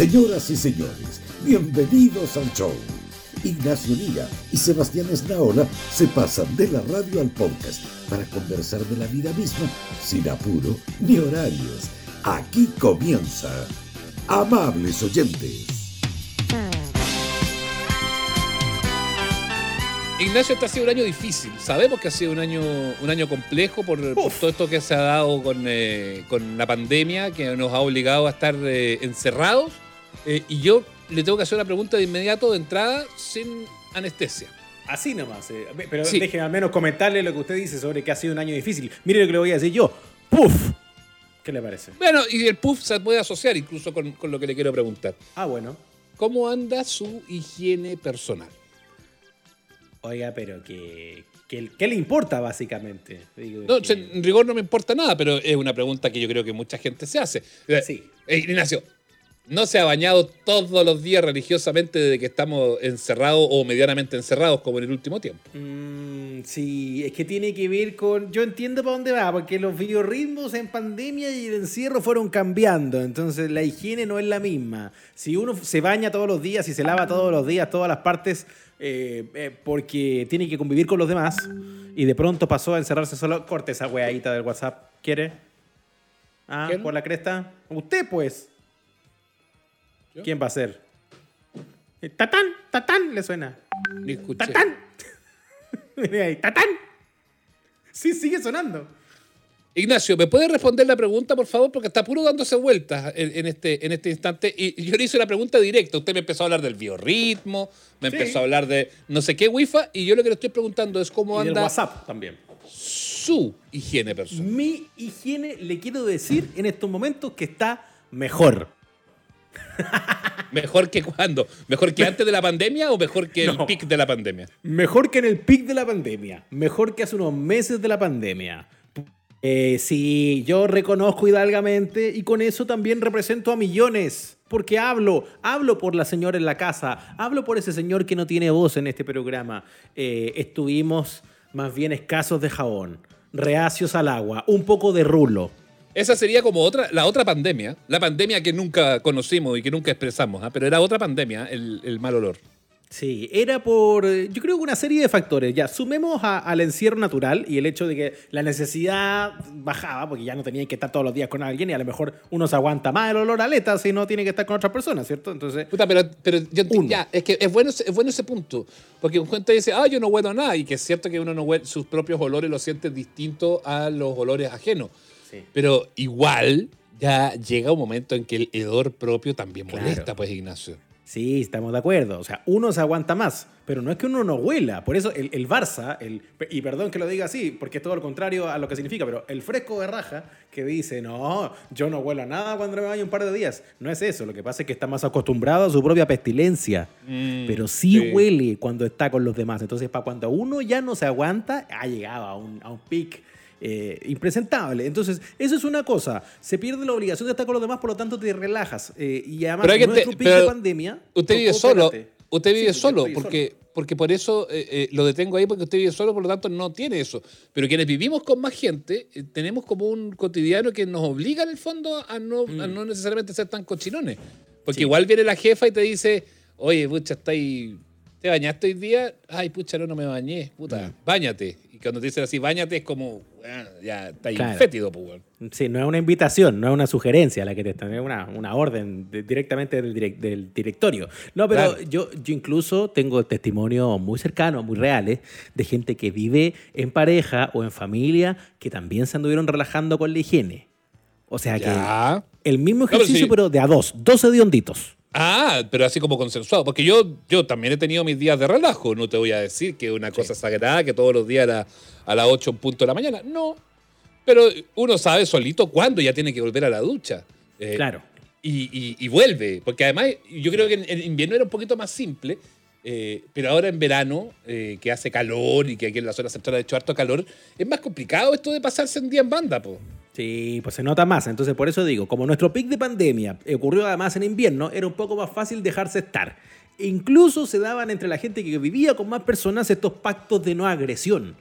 Señoras y señores, bienvenidos al show. Ignacio Liga y Sebastián Esnaola se pasan de la radio al podcast para conversar de la vida misma sin apuro ni horarios. Aquí comienza. Amables oyentes. Ignacio, este ha sido un año difícil. Sabemos que ha sido un año, un año complejo por, por todo esto que se ha dado con, eh, con, la pandemia, que nos ha obligado a estar eh, encerrados. Eh, y yo le tengo que hacer una pregunta de inmediato, de entrada, sin anestesia. Así nomás. Eh, pero sí. déjeme al menos comentarle lo que usted dice sobre que ha sido un año difícil. Mire lo que le voy a decir yo. ¡Puf! ¿Qué le parece? Bueno, y el puff se puede asociar incluso con, con lo que le quiero preguntar. Ah, bueno. ¿Cómo anda su higiene personal? Oiga, pero que, que, ¿qué le importa básicamente? Digo, no, que... en rigor no me importa nada, pero es una pregunta que yo creo que mucha gente se hace. Sí. Eh, Ignacio, ¿no se ha bañado todos los días religiosamente desde que estamos encerrados o medianamente encerrados como en el último tiempo? Mm, sí, es que tiene que ver con... Yo entiendo para dónde va, porque los biorritmos en pandemia y el encierro fueron cambiando, entonces la higiene no es la misma. Si uno se baña todos los días y se lava todos los días todas las partes eh, eh, porque tiene que convivir con los demás y de pronto pasó a encerrarse solo. Corte esa weadita del WhatsApp. ¿Quiere? Ah, ¿Quién? por la cresta. Usted, pues. ¿Yo? ¿Quién va a ser? ¡Tatán! ¡Tatán! Le suena. Ni escuché. ¡Tatán! ¡Tatán! Sí, sigue sonando. Ignacio, ¿me puede responder la pregunta, por favor? Porque está puro dándose vueltas en, en, este, en este instante. Y yo le hice la pregunta directa. Usted me empezó a hablar del biorritmo, me sí. empezó a hablar de no sé qué wifi, y yo lo que le estoy preguntando es cómo y anda. WhatsApp también. Su higiene personal. Mi higiene, le quiero decir en estos momentos que está mejor. ¿Mejor que cuándo? ¿Mejor que antes de la pandemia o mejor que no. el pic de la pandemia? Mejor que en el pic de la pandemia. Mejor que hace unos meses de la pandemia. Eh, sí, yo reconozco hidalgamente y con eso también represento a millones. Porque hablo, hablo por la señora en la casa, hablo por ese señor que no tiene voz en este programa. Eh, estuvimos más bien escasos de jabón, reacios al agua, un poco de rulo. Esa sería como otra, la otra pandemia, la pandemia que nunca conocimos y que nunca expresamos, ¿eh? pero era otra pandemia, el, el mal olor. Sí, era por, yo creo que una serie de factores. Ya, sumemos a, al encierro natural y el hecho de que la necesidad bajaba, porque ya no tenía que estar todos los días con alguien y a lo mejor uno se aguanta más el olor a aleta si no tiene que estar con otras personas, ¿cierto? Entonces. Puta, pero, pero yo ya, es que es bueno, es bueno ese punto. Porque un gente dice, ah, yo no huelo nada, y que es cierto que uno no huele, sus propios olores los siente distintos a los olores ajenos. Sí. Pero igual ya llega un momento en que el hedor propio también molesta, pues, Ignacio. Sí, estamos de acuerdo. O sea, uno se aguanta más, pero no es que uno no huela. Por eso el, el, Barça, el, y perdón que lo diga así, porque es todo lo contrario a lo que significa, pero el fresco de raja que dice, no, yo no huelo a nada cuando me baño un par de días. No es eso. Lo que pasa es que está más acostumbrado a su propia pestilencia. Mm, pero sí, sí, huele cuando está con los demás. Entonces, para cuando uno ya no se aguanta, ha llegado a un, a un pic eh, impresentable. Entonces, eso es una cosa. Se pierde la obligación de estar con los demás, por lo tanto te relajas. Eh, y además, pero nuestro te, pico de pandemia. Usted vive solo. Usted vive sí, solo, porque, solo. porque por eso eh, eh, lo detengo ahí, porque usted vive solo, por lo tanto no tiene eso. Pero quienes vivimos con más gente, tenemos como un cotidiano que nos obliga en el fondo a no, mm. a no necesariamente ser tan cochinones. Porque sí. igual viene la jefa y te dice, oye, pucha, está ahí ¿Te bañaste hoy día? Ay, pucha, no, no me bañé. Puta, mm. bañate. Cuando te dicen así, bañate, es como, bueno, ya está claro. fétido, pues. Sí, no es una invitación, no es una sugerencia la que te están, es una, una orden de, directamente del, direct, del, directorio. No, pero claro. yo, yo incluso tengo testimonios muy cercanos, muy reales, de gente que vive en pareja o en familia que también se anduvieron relajando con la higiene. O sea ya. que el mismo ejercicio, no, pero, sí. pero de a dos, dos hedionditos. Ah, pero así como consensuado. Porque yo, yo también he tenido mis días de relajo. No te voy a decir que es una cosa sí. sagrada, que todos los días era a las 8 en punto de la mañana. No. Pero uno sabe solito cuándo ya tiene que volver a la ducha. Eh, claro. Y, y, y, vuelve. Porque además, yo creo que en, en invierno era un poquito más simple. Eh, pero ahora en verano, eh, que hace calor y que aquí en la zona central ha hecho harto calor, es más complicado esto de pasarse un día en banda, po. Sí, pues se nota más. Entonces, por eso digo, como nuestro pic de pandemia ocurrió además en invierno, era un poco más fácil dejarse estar. Incluso se daban entre la gente que vivía con más personas estos pactos de no agresión.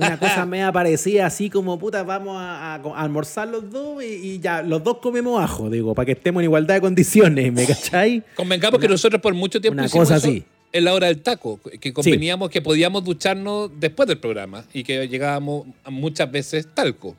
Una cosa me parecía así como, puta, vamos a, almorzar los dos y, ya, los dos comemos ajo, digo, para que estemos en igualdad de condiciones, ¿me cachai? Convengamos que nosotros por mucho tiempo una cosa así. en la hora del taco, que conveníamos que podíamos ducharnos después del programa y que llegábamos muchas veces talco.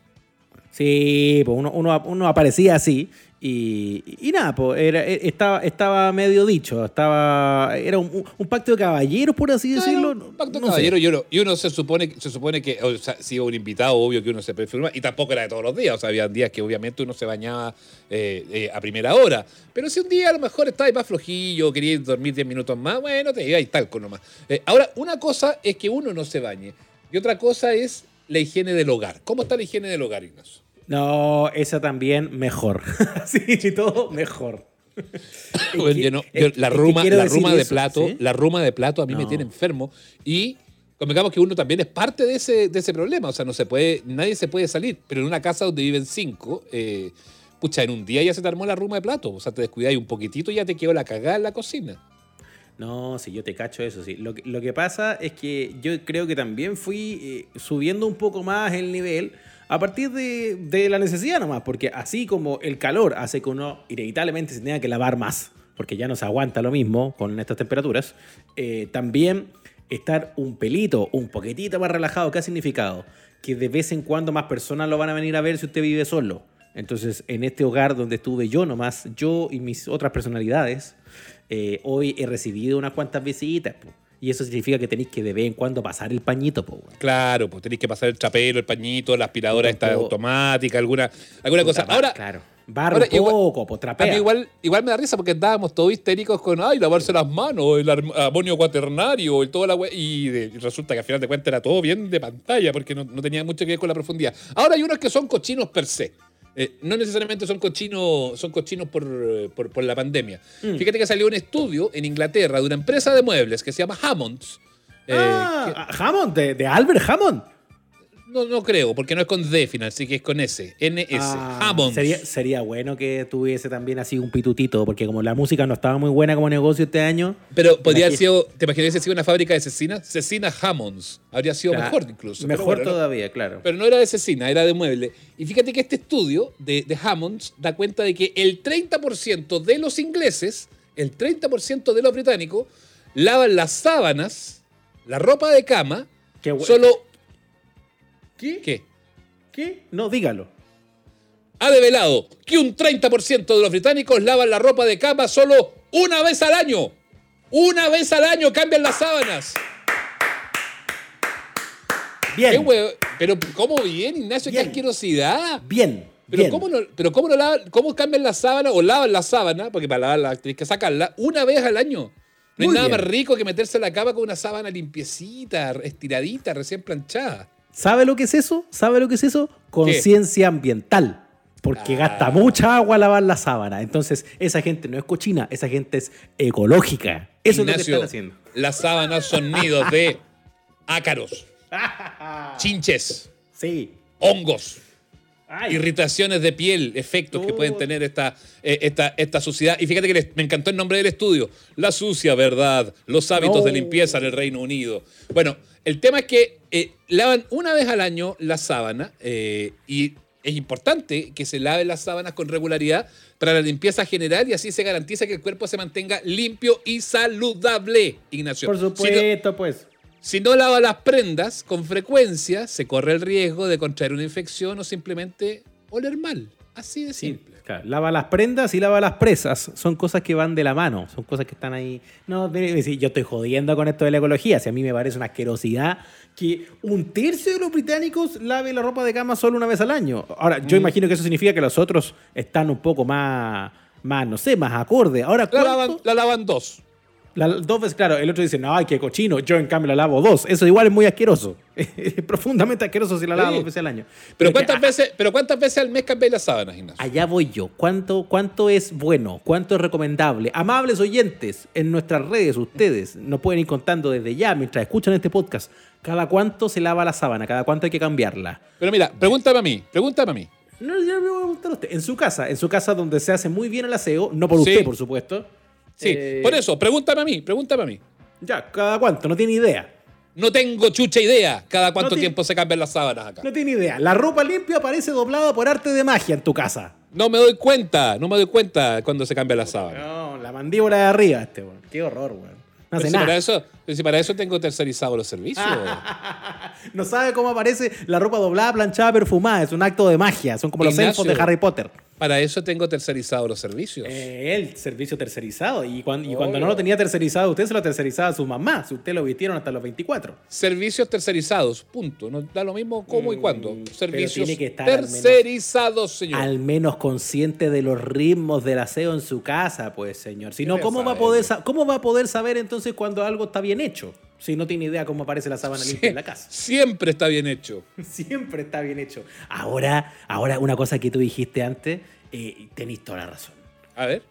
Sí, pues uno, uno, uno aparecía así y, nada, pues era, e, estaba, estaba medio dicho, estaba era un, pacto de caballeros, por así decirlo. un pacto de caballeros y uno, y uno se supone, se supone que, o sea, si un invitado, obvio que uno se perfuma, y tampoco era de todos los días, o sea, había días que obviamente uno se bañaba eh, eh, a primera hora, pero si un día a lo mejor estabas más flojillo, querías dormir 10 minutos más, bueno, te iba y tal con nomás. Eh, ahora, una cosa es que uno no se bañe, y otra cosa es la higiene del hogar. ¿Cómo está la higiene del hogar, Ignacio? No, esa también mejor. sí, todo mejor. la ruma, la ruma de plato, la ruma de plato a mí me tiene enfermo y convengamos que uno también es parte de ese, de ese problema. O sea, no se puede, nadie se puede salir, pero en una casa donde viven cinco, eh, pucha, en un día ya se te armó la ruma de plato. O sea, te descuidáis un poquitito y ya te quedó la cagada en la cocina. No, sí, yo te cacho eso, sí. Lo, lo que pasa es que yo creo que también fui eh, subiendo un poco más el nivel a partir de, la necesidad nomás, porque así como el calor hace que uno inevitablemente se tenga que lavar más, porque ya no se aguanta lo mismo con estas temperaturas, eh, también estar un pelito, un poquitito más relajado, ¿qué ha significado? Que de vez en cuando más personas lo van a venir a ver si usted vive solo. Entonces, en este hogar donde estuve yo nomás, yo y mis otras personalidades, eh, hoy he recibido unas cuantas visitas. Y eso significa que tenéis que de vez en cuando pasar el pañito, po, Claro, pues tenéis que pasar el chapelo, el pañito, la aspiradora esta automática, alguna, alguna cosa. Ahora, claro. Barro poco, pues trapea. A mí igual, igual me da risa porque estábamos todos histéricos con, ay, lavarse las manos, el amonio cuaternario, y toda la y, resulta que al final de cuentas era todo bien de pantalla porque no, no tenía mucho que ver con la profundidad. Ahora hay unos que son cochinos per se. Eh, no necesariamente son cochinos, son cochinos por, la pandemia. Mm. Fíjate que salió un estudio en Inglaterra de una empresa de muebles que se llama Hammonds. Eh, ah, Hammond, de Albert Hammond. No, no creo, porque no es con D final, sí que es con S. NS. Ah, sería, sería bueno que tuviese también así un pitutito, porque como la música no estaba muy buena como negocio este año. Pero podría haber sido, ¿te imaginas si sido una fábrica de cecina? Cecina Hammonds. Habría sido mejor incluso. Mejor todavía, claro. Pero no era de cecina, era de mueble. Y fíjate que este estudio de, de Hammonds da cuenta de que el 30% de los ingleses, el 30% de los británicos, lavan las sábanas, la ropa de cama, solo ¿Qué? ¿Qué? ¿Qué? No, dígalo. Ha develado que un 30% de los británicos lavan la ropa de cama solo una vez al año. Una vez al año cambian las sábanas. Bien. pero ¿cómo bien, Ignacio? Qué asquerosidad. Bien. Pero, ¿cómo, no, pero ¿cómo, no lavan, ¿cómo cambian la sábana o lavan la sábana? Porque para lavarla tienes que sacarla una vez al año. No hay nada más rico que meterse en la cama con una sábana limpiecita, estiradita, recién planchada. ¿Sabe lo que es eso? ¿Sabe lo que es eso? Conciencia ambiental. Porque ah. gasta mucha agua lavar la sábana. Entonces, esa gente no es cochina, esa gente es ecológica. Eso es lo que están haciendo. Las sábanas son nidos de ácaros, chinches, sí. hongos, irritaciones de piel, efectos que pueden tener esta, eh, esta, esta suciedad. Y fíjate que me encantó el nombre del estudio: La sucia verdad, los hábitos de limpieza en el Reino Unido. Bueno, el tema es que eh, lavan una vez al año la sábana eh, y es importante que se lave las sábanas con regularidad para la limpieza general y así se garantiza que el cuerpo se mantenga limpio y saludable, Ignacio. Por supuesto, pues. Si no lava las prendas con frecuencia, se corre el riesgo de contraer una infección o simplemente oler mal. Así de simple. Lava las prendas y lava las presas. Son cosas que van de la mano. Son cosas que están ahí. No, yo estoy jodiendo con esto de la ecología. Si a mí me parece una asquerosidad que un tercio de los británicos lave la ropa de cama solo una vez al año. Ahora, yo mm. imagino que eso significa que los otros están un poco más, más no sé, más acorde. Ahora, la lavan dos dos veces, claro, el otro dice, no, ay, qué cochino, yo en cambio la lavo dos. Eso igual es muy asqueroso. Es profundamente asqueroso si la lavo dos veces al año. Pero, ¿cuántas, veces, pero ¿cuántas veces al mes cambiáis las sábanas, Ignacio? Allá voy yo. ¿Cuánto, ¿Cuánto es bueno? ¿Cuánto es recomendable? Amables oyentes, en nuestras redes, ustedes nos pueden ir contando desde ya, mientras escuchan este podcast, cada cuánto se lava la sábana, cada cuánto hay que cambiarla. Pero mira, pregúntame a mí, pregúntame a mí. No, preguntar a usted. En su casa, en su casa donde se hace muy bien el aseo, no por Sí. usted, por supuesto. Sí, Eh, por eso, pregúntame a mí, pregúntame a mí. Ya, ¿cada cuánto? No tiene idea. No tengo chucha idea cada cuánto No tiempo se cambian las sábanas acá. No tiene idea. La ropa limpia aparece doblada por arte de magia en tu casa. No me doy cuenta, no me doy cuenta cuando se cambian las sábanas. No, la mandíbula de arriba, este, weón. Qué horror, weón. No hace si para, nada. eso, si para eso tengo tercerizado los servicios. No sabe cómo aparece la ropa doblada, planchada, perfumada. Es un acto de magia. Son como los elfos de Harry Potter. Para eso tengo tercerizado los servicios. Eh, el servicio tercerizado. Y, cuan- y cuando no lo tenía tercerizado, usted se lo tercerizaba a su mamá. Si usted lo vistieron hasta los 24. Servicios tercerizados, punto. No da lo mismo cómo y cuándo. Mm, pero Servicios tiene que estar al menos- tercerizados, señor. Al menos consciente de los ritmos del aseo en su casa, pues, señor. Si no, ¿Qué ¿cómo va, a poder, ¿cómo va a poder saber entonces cuando algo está bien hecho? Si no tiene idea cómo aparece la sábana limpia en la casa. Siempre está bien hecho. Siempre está bien hecho. Ahora, ahora una cosa que tú dijiste antes, eh, tenés toda la razón. A ver.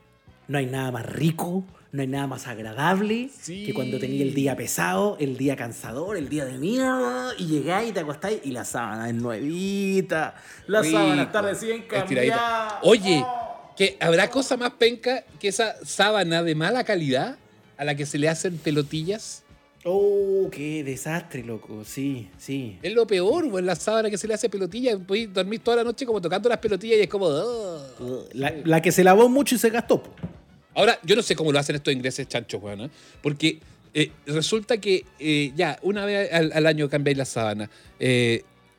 No hay nada más rico, no hay nada más agradable Sí. que cuando tenía el día pesado, el día cansador, el día de mierda, y llegáis y te acostáis y la sábana es nuevita. La Rico, sábana está recién cambiada. Oye, que habrá cosa más penca que esa sábana de mala calidad a la que se le hacen pelotillas. Oh, qué desastre, loco. Sí, sí. Es lo peor, güey, la sábana que se le hace pelotilla. Puedes dormir toda la noche como tocando las pelotillas y es como. "Ugh". La, la que se lavó mucho y se gastó. Ahora, yo no sé cómo lo hacen estos ingleses chanchos, weón, ¿eh? porque eh, resulta que eh, ya, una vez al, al año cambiáis la sábana.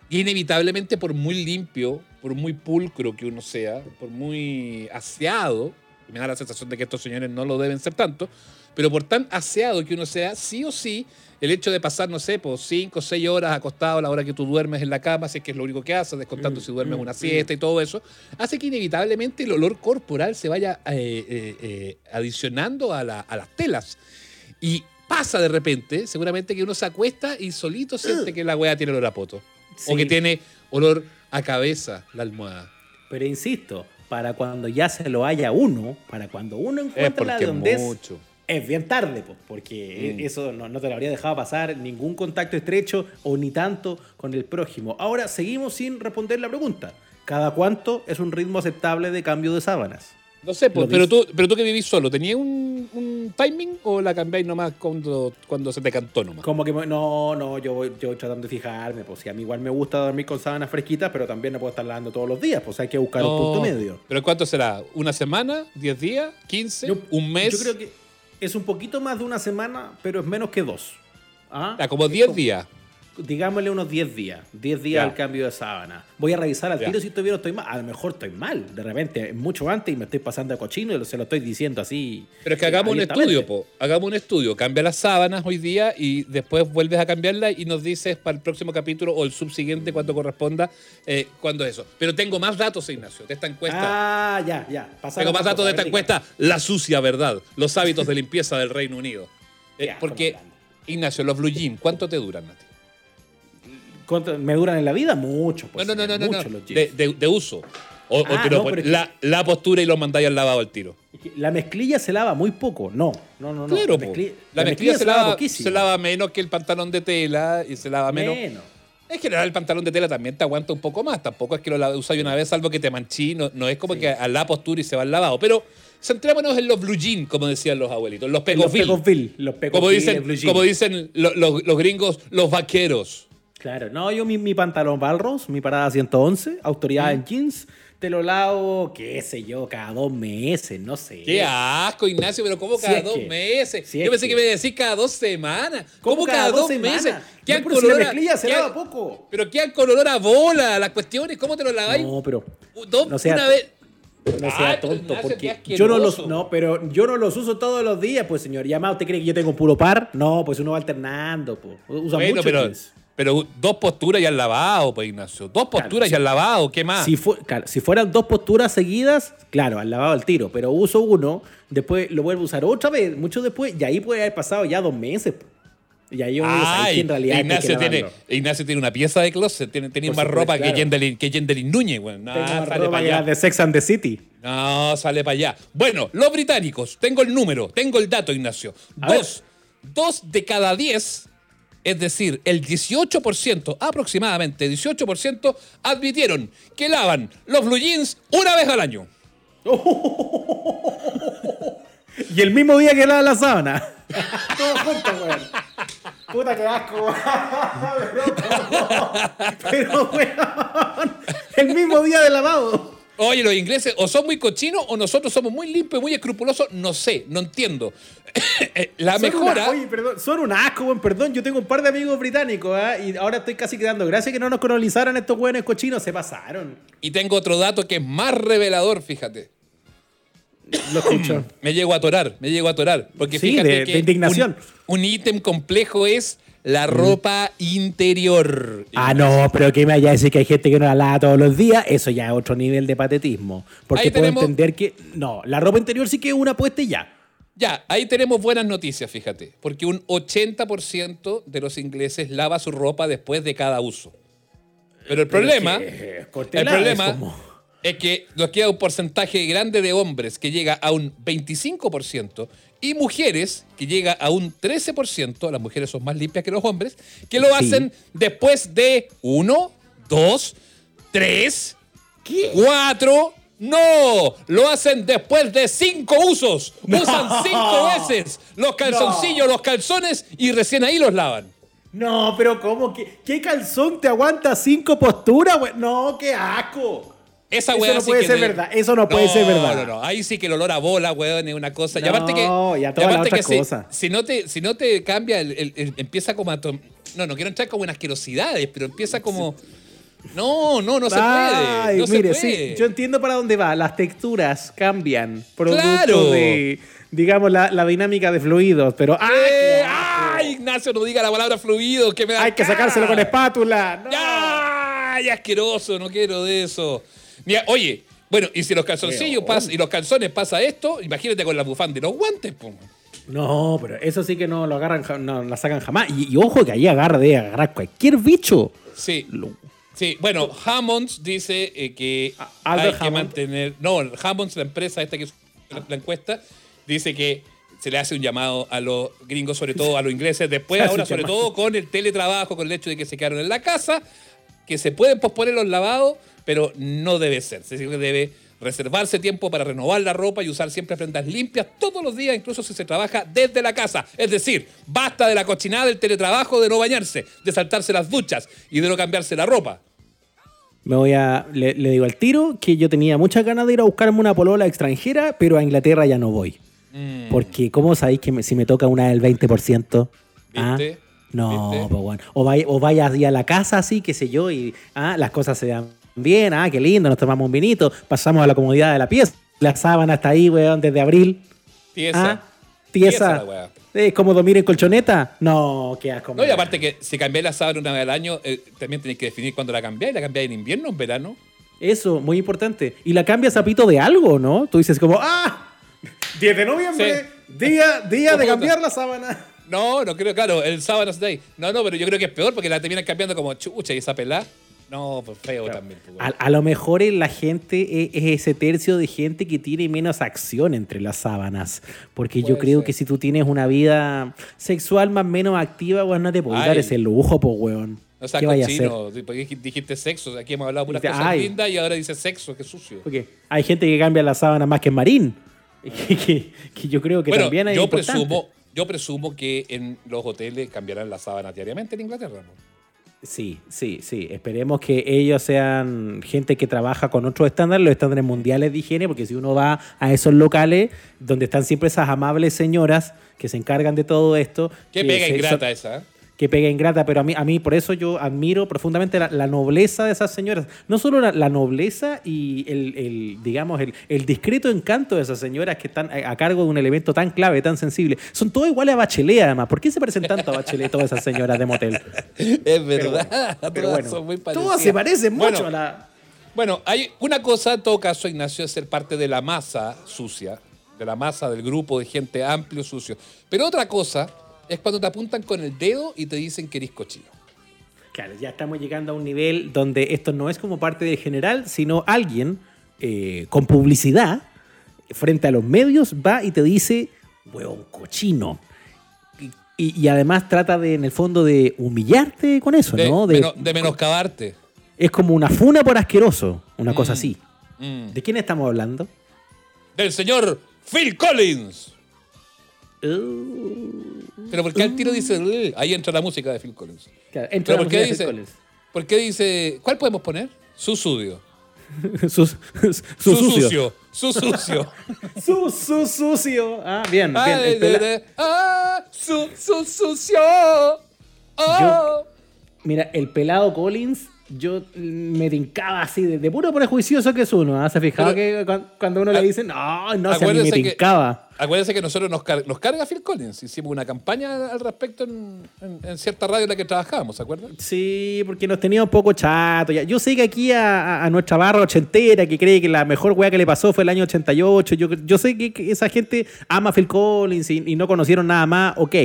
inevitablemente, por muy limpio, por muy pulcro que uno sea, por muy aseado, y me da la sensación de que estos señores no lo deben ser tanto, pero por tan aseado que uno sea, sí o sí, el hecho de pasar, no sé, por cinco o seis horas acostado a la hora que tú duermes en la cama, si es que es lo único que haces, descontando Mm, si duermes mm, una mm. siesta y todo eso, hace que inevitablemente el olor corporal se vaya eh, eh, eh, adicionando a, la- a las telas. Y pasa de repente, seguramente que uno se acuesta y solito siente que la weá tiene olor a poto. O que tiene olor a cabeza la almohada. Pero insisto, para cuando ya se lo haya uno, para cuando uno Es encuentre la es, mucho. Es bien tarde, pues, porque Mm. eso no, no te lo habría dejado pasar ningún contacto estrecho o ni tanto con el prójimo. Ahora seguimos sin responder la pregunta. ¿Cada cuánto es un ritmo aceptable de cambio de sábanas? No sé, pues, pero tú, pero tú que vivís solo, ¿tenías un, un timing o la cambiáis nomás cuando, cuando se te cantó nomás? Como que no, no, yo voy, yo tratando de fijarme, pues si a mí igual me gusta dormir con sábanas fresquitas, pero también no puedo estar lavando todos los días, pues hay que buscar un punto medio. ¿Pero cuánto será? ¿Una semana? ¿Diez días? ¿Quince? ¿Un mes? Yo creo que es un poquito más de una semana, pero es menos que dos. ¿Ah? Ah, como Es 10 días. Digámosle unos 10 días. 10 días al cambio de sábana. Voy a revisar al tiro si todavía no estoy mal. A lo mejor estoy mal. De repente, mucho antes y me estoy pasando de cochino y se lo estoy diciendo así. Pero es que hagamos un estudio, po. Hagamos un estudio. Cambia las sábanas hoy día y después vuelves a cambiarla y nos dices para el próximo capítulo o el subsiguiente, cuando corresponda, eh, cuándo es eso. Pero tengo más datos, Ignacio, de esta encuesta. Ah, ya, ya. Tengo más datos de esta encuesta. La sucia verdad. Los hábitos de limpieza del Reino Unido. Eh, porque. Ignacio, los blue jeans, ¿cuánto te duran a ¿Me duran en la vida? Mucho. pues, no, no, no, no, no. mucho los De, jeans. de- de uso. O, o Ah, te lo no, pon- pero es que- la, la postura y los mandáis al lavado al tiro. La mezclilla se lava muy poco. No, no, no. no. Claro, la mezclilla, la, mezclilla se lava, poquísimo. se lava menos que el pantalón de tela y se lava menos. Menos. En general, el pantalón de tela también te aguanta un poco más. Tampoco es que lo usáis una vez, salvo que te manchí. No, no es como que a la postura y se va al lavado. Pero centrémonos en los blue jeans, como decían los abuelitos. Los Los pecofil. pecofil. Los pecofil. Como dicen, el blue jean. como dicen lo- lo- los gringos, los vaqueros. Claro, no, yo mi, mi pantalón Balros, mi parada 111, autoridad en jeans, te lo lavo, qué sé yo, cada dos meses, no sé. Qué asco, Ignacio, pero ¿cómo cada dos que- meses? si Yo pensé que, que- me decís cada dos semanas. ¿Cómo, cada, dos, meses? ¿Qué No, han pero si la color mezclilla se lava poco. Pero ¿qué han color a bola? Las cuestiones, ¿cómo te lo laváis? No, pero Dos, no sea- una vez. no sea Ay, tonto, porque yo no los, no, pero yo no los uso todos los días, pues señor. Y además, ¿usted cree que yo tengo puro par? No, pues uno va alternando, pues. Usa Bueno, mucho pero, jeans. Pero dos posturas ya han lavado, pues Ignacio. Dos posturas ya han lavado, ¿qué más? Si, fu- claro, si fueran dos posturas seguidas, claro, al lavado al tiro. Pero uso uno, después lo vuelvo a usar otra vez, mucho después, y ahí puede haber pasado ya dos meses. Y ahí uno Ay, que en realidad hay que Ignacio, tiene. Ignacio tiene una pieza de closet, tiene, más supuesto, ropa que. Yendelin, que Yendelin Núñez, güey. No, sale ropa para allá. de Sex and the City. No, sale para allá. Bueno, los británicos, tengo el número, tengo el dato, Ignacio. A Dos, dos de cada diez Es decir, el 18%, aproximadamente 18%, admitieron que lavan los blue jeans una vez al año. Y el mismo día que lava la sábana. Todo junto, weón. Puta que asco. Pero, weón. El mismo día de lavado. Oye, los ingleses o son muy cochinos o nosotros somos muy limpios y muy escrupulosos. No sé, no entiendo. la Son mejora. una- oye, perdón, son un asco, weón. Perdón, yo tengo un par de amigos británicos, ¿ah? Y ahora estoy casi quedando. Gracias que no nos colonizaran estos weones cochinos. Se pasaron. Y tengo otro dato que es más revelador, fíjate. Lo escucho. Me llego a atorar, me llego a atorar. Porque Sí, fíjate de- que de indignación. Un, un ítem complejo es la ropa interior. Ah, no, pero que me vaya a decir que hay gente que no la lava todos los días, eso ya es otro nivel de patetismo. Porque Ahí puedo tenemos- entender que. No, la ropa interior sí que es una puesta y ya. Ya, ahí tenemos buenas noticias, fíjate. Porque un 80% de los ingleses lava su ropa después de cada uso. Pero el problema, es que, el problema es como- es que nos queda un porcentaje grande de hombres que llega a un 25% y mujeres que llega a un 13%, las mujeres son más limpias que los hombres, que lo Sí. hacen después de uno, dos, tres, cuatro. No, lo hacen después de cinco usos. Usan cinco veces los calzoncillos, los calzones y recién ahí los lavan. No, pero ¿cómo? ¿Qué, qué calzón te aguanta cinco posturas? No, qué asco. Esa Eso no sí puede que ser de- verdad, eso no puede ser verdad. No, no. Ahí sí que el olor a bola, weón, es una cosa. y No, aparte que. y a todas las aparte otras que si- cosas. Si, no te, si no te cambia, el- el- el- empieza como a. tom- No, no quiero entrar como en asquerosidades, pero empieza como. No, no, no se puede. No mire, se puede. sí, yo entiendo para dónde va. Las texturas cambian. Producto Claro. de, digamos, la, la dinámica de fluidos. Pero, ¡ay! Eh, asco! ¡Ay, Ignacio, no diga la palabra fluido! Que me da Hay que sacárselo con espátula. No. ¡Ay, asqueroso! No quiero de eso. Mira, oye, bueno, y si los calzoncillos pasa, y los calzones pasa esto, imagínate con la bufanda y los guantes, po. No, pero eso sí que no lo agarran, no la sacan jamás. Y, y ojo que ahí agarra de agarrar cualquier bicho. Sí. Lo- Sí, bueno, Hammonds dice eh, que A- hay que mantener. No, Hammonds, la empresa esta que hizo la, la encuesta, dice que se le hace un llamado a los gringos, sobre todo a los ingleses, después, ahora, sobre llamado. todo con el teletrabajo, con el hecho de que se quedaron en la casa, que se pueden posponer los lavados, pero no debe ser. Es decir, que debe reservarse tiempo para renovar la ropa y usar siempre prendas limpias todos los días, incluso si se trabaja desde la casa. Es decir, basta de la cochinada del teletrabajo, de no bañarse, de saltarse las duchas y de no cambiarse la ropa. Me voy a. Le, le digo al tiro que yo tenía muchas ganas de ir a buscarme una polola extranjera, pero a Inglaterra ya no voy. Mm. Porque, ¿cómo sabéis que me- si me toca una del 20%? ¿Ah? ¿Viste? No, pues bueno. O, vaya, o vaya a la casa así, qué sé yo, y ah, las cosas se dan bien, ah, qué lindo, nos tomamos un vinito, pasamos a la comodidad de la pieza. La sábana está ahí, weón, desde abril. Tiesa. Ah, tiesa. ¿Es como dormir en colchoneta? No, qué asco. No, y aparte que si cambiáis la sábana una vez al año, eh, también tenéis que definir cuándo la cambiáis. ¿La cambiáis en invierno o en verano? Eso, muy importante. Y la cambias a pito de algo, ¿no? Tú dices como, ¡ah! 10 de noviembre, día, día de Puta. cambiar la sábana. No, no creo, claro, el Sábanas Day. No, no, pero yo creo que es peor porque la terminan cambiando como chucha y esa pelá. No, pues feo también. pues, A, a lo mejor es la gente es, es ese tercio de gente que tiene menos acción entre las sábanas. Porque yo creo ser. que si tú tienes una vida sexual más o menos activa, weón, no te puedes Ay. dar ese lujo, pues, weón. No seas ¿Qué vaya a hacer? dijiste sexo. Aquí hemos hablado puras cosas ay. lindas y ahora dice sexo, qué sucio. Porque hay gente que cambia la sábana más que en marín. Que, que- que yo creo que bueno, también hay yo presumo, yo presumo que en los hoteles cambiarán las sábanas diariamente en Inglaterra. ¿no? Sí, sí, sí. Esperemos que ellos sean gente que trabaja con otros estándares, los estándares mundiales de higiene, porque si uno va a esos locales donde están siempre esas amables señoras que se encargan de todo esto. Qué pega ingrata esa. Que pega ingrata, pero a mí, a mí por eso yo admiro profundamente la, la nobleza de esas señoras. No solo la, la nobleza y el, el, digamos, el, el discreto encanto de esas señoras que están a, a cargo de un elemento tan clave, tan sensible. Son todas iguales a Bachelet, además. ¿Por qué se parecen tanto a Bachelet todas esas señoras de motel? Es verdad. Pero todas bueno, son muy todas se parecen mucho Bueno, a la... Bueno, hay una cosa, en todo caso, Ignacio, es ser parte de la masa sucia, de la masa del grupo de gente amplio, sucio. Pero otra cosa es cuando te apuntan con el dedo y te dicen que eres cochino. Claro, ya estamos llegando a un nivel donde esto no es como parte del general, sino alguien eh, con publicidad frente a los medios va y te dice, huevón cochino. Y además trata de, en el fondo, de humillarte con eso, De, ¿no? De, de menoscabarte. es como una funa por asqueroso, una cosa Mm. así. Mm. ¿De quién estamos hablando? Del señor Phil Collins. Uh, Pero ¿por qué al tiro dice... Ahí entra la música de Phil Collins. claro, entra ¿Pero la por qué música de dice? Phil Collins. ¿Por qué dice... ¿Cuál podemos poner? Su sucio. su, su, Su sucio. Su sucio. Su, su sucio. Ah, bien, bien. Ay, El pela- de- de- ah, su, su sucio. Oh. Mira, el pelado Collins, yo me tincaba así, de, de puro prejuicioso que es uno. ¿ah? ¿Se Pero- que cuan- cuando uno le dice, no, no, se me acuérdese que- tincaba? Acuérdense que nosotros nos, car- nos carga Phil Collins. Hicimos una campaña al respecto en, en- en cierta radio en la que trabajábamos, ¿se acuerdan? Sí, porque nos tenía un poco chato. Ya. Yo sé que aquí a, a- a nuestra barra ochentera, que cree que la mejor weá que le pasó fue el año 88, yo, yo sé que, que esa gente ama a Phil Collins y, y no conocieron nada más, ok.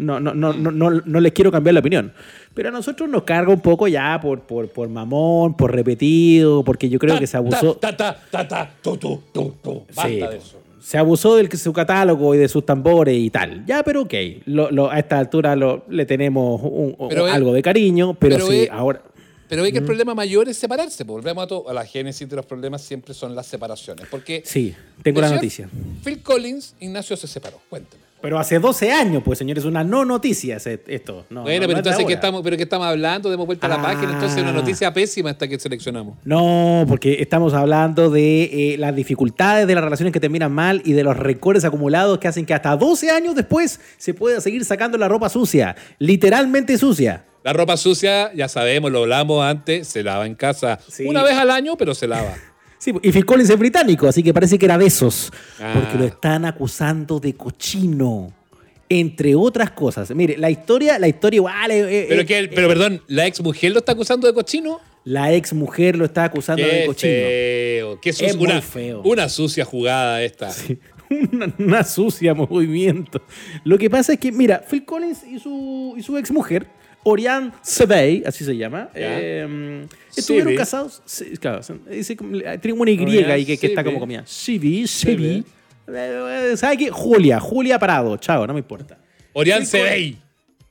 No, no, no, no, no, no les quiero cambiar la opinión. Pero a nosotros nos carga un poco ya por, por, por mamón, por repetido, porque yo creo que se abusó. Ta, ta, ta, ta, tu, tu, tu, tu. Basta Sí, de eso. Se abusó de su catálogo y de sus tambores y tal. Ya, pero ok. Lo- lo- a esta altura lo- le tenemos un- un- Pero ve- algo de cariño, pero, pero sí, ve- ahora. Pero ve que Mm. el problema mayor es separarse. Volvemos a, to- a la génesis de los problemas siempre son las separaciones. Porque Sí, tengo la noticia. Phil Collins, Ignacio se separó. Cuénteme. Pero hace 12 años, pues, señores, una no noticia esto. No, bueno, no- pero entonces, ¿qué estamos, ¿pero qué estamos hablando? Demos vuelta a la Ah. página. Entonces, una noticia pésima esta que seleccionamos. No, porque estamos hablando de eh, las dificultades de las relaciones que terminan mal y de los recortes acumulados que hacen que hasta 12 años después se pueda seguir sacando la ropa sucia. Literalmente sucia. La ropa sucia, ya sabemos, lo hablamos antes, se lava en casa Sí. una vez al año, pero se lava. Sí, y Phil Collins es británico, así que parece que era de esos. Ah. Porque lo están acusando de cochino. Entre otras cosas. Mire, la historia, la historia igual. eh, Pero, eh, que, pero perdón, ¿la ex mujer lo está acusando de cochino? La ex mujer lo está acusando de cochino. feo. Qué Es muy Una, feo. una sucia jugada esta. Una, una sucia movimiento. Lo que pasa es que, mira, Phil Collins y su, y su ex mujer, Oriane Sebey, así se llama, eh, estuvieron casados. sí, claro, dice como- tiene una Y ahí que, que está como comida. Sebey, Sebey. Sebey. Eh, ¿Sabe qué? Julia, Julia Parado. Chao, no me importa. Orián Sebey.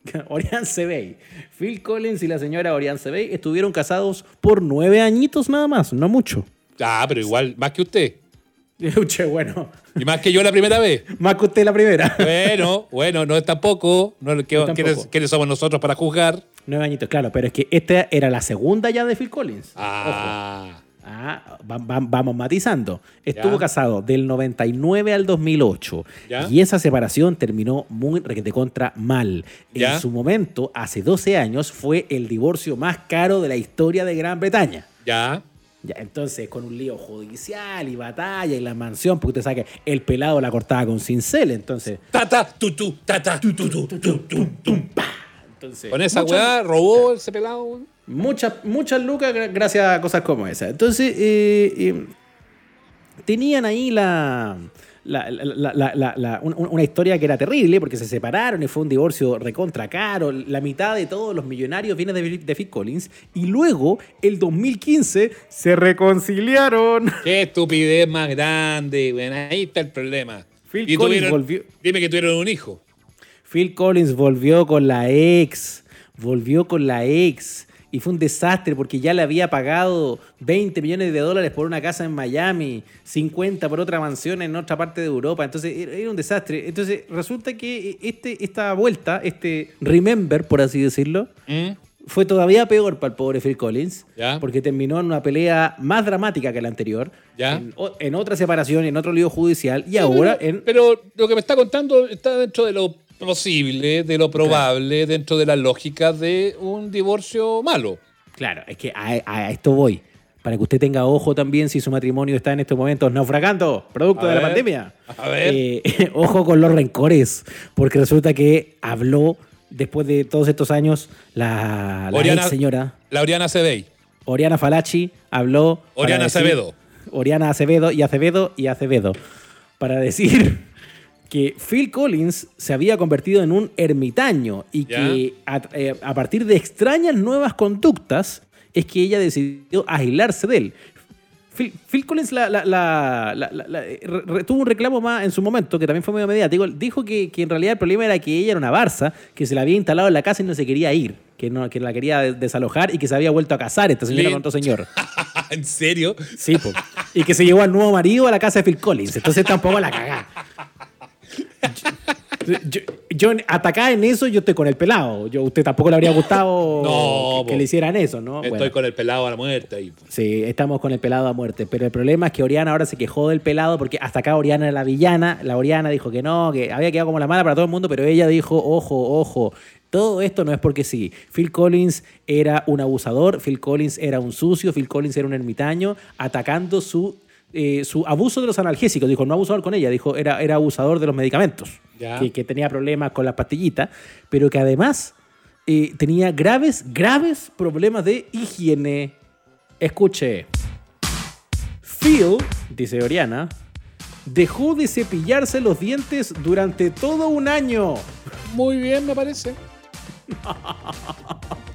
Orián Sebey. Phil Collins y la señora Orián Sebey estuvieron casados por nueve añitos nada más, no mucho. Ah, pero igual, más que usted. Che, bueno, Y más que yo la primera vez. más que usted la primera. Bueno, bueno, no es tampoco. No, ¿qué- No es ¿quiénes, somos nosotros para juzgar? Nueve añitos, claro, pero es que esta era la segunda ya de Phil Collins. Ah. Ah, va- va- vamos matizando. Estuvo Ya. casado del 99 al 2008 Ya. y esa separación terminó muy requete contra mal. Ya. En su momento, hace 12 años, fue el divorcio más caro de la historia de Gran Bretaña. Ya. Ya, entonces, con un lío judicial y batalla y la mansión, porque usted sabe que el pelado la cortaba con cincel, entonces... Tata, tu, tu, tata, tu, tu, tu, tu, tu, tu. entonces Con esa weá robó ese pelado. Muchas, muchas lucas gra- gracias a cosas como esa. Entonces, eh, eh, tenían ahí la, la- la- la- la- la- un- una historia que era terrible porque se separaron y fue un divorcio recontra caro. La mitad de todos los millonarios viene de, de Phil Collins. Y luego, el 2015, se reconciliaron. Qué estupidez más grande. Ahí está el problema. Phil Y Collins tuvieron- volvió- Dime que tuvieron un hijo. Phil Collins volvió con la ex, volvió con la ex. Y fue un desastre porque ya le había pagado 20 millones de dólares por una casa en Miami, 50 por otra mansión en otra parte de Europa. Entonces era un desastre. Entonces resulta que este, esta vuelta, este remember, por así decirlo, ¿Mm? fue todavía peor para el pobre Phil Collins. Ya. Porque terminó en una pelea más dramática que la anterior. Ya. En, otra separación, en otro lío judicial. Y ahora pero, en... pero lo que me está contando está dentro de lo posible, de lo probable, dentro de la lógica de un divorcio malo. Claro, es que a, a esto voy. Para que usted tenga ojo también si su matrimonio está en estos momentos naufragando, producto A de la pandemia. a ver. Eh, ojo con los rencores, porque resulta que habló después de todos estos años la, la Oriana- ex señora La Oriana Sebey. Oriana Falachi habló. Oriana decir- Acevedo. Oriana Acevedo y Acevedo y Acevedo. Para decir que Phil Collins se había convertido en un ermitaño y Ya. que a, eh, a partir de extrañas nuevas conductas es que ella decidió aislarse de él. Phil, Collins tuvo un reclamo más en su momento, que también fue medio mediático. Dijo que, en realidad el problema era que ella era una barza, que se la había instalado en la casa y no se quería ir, que, no, que la quería desalojar y que se había vuelto a casar esta señora con otro señor. ¿En serio? Sí. Y que se llevó al nuevo marido a la casa de Phil Collins. Entonces tampoco la cagá. Yo, yo, atacá en eso, yo estoy con el pelado. Yo, usted tampoco le habría gustado que, le hicieran eso, ¿no? Estoy con el pelado a la muerte ahí. Sí, estamos con el pelado a muerte. Pero el problema es que Oriana ahora se quejó del pelado porque hasta acá Oriana era la villana. La Oriana dijo que no, que había quedado como la mala para todo el mundo, pero ella dijo, ojo, ojo. Todo esto no es porque sí. Phil Collins era un abusador, Phil Collins era un sucio, Phil Collins era un ermitaño, atacando su eh, su abuso de los analgésicos. Dijo, no abusador con ella, dijo, era, era abusador de los medicamentos, que, tenía problemas con las pastillitas, pero que además eh, tenía graves, graves problemas de higiene. Escuche. Phil, dice Oriana, dejó de cepillarse los dientes durante todo un año. Muy bien, me parece.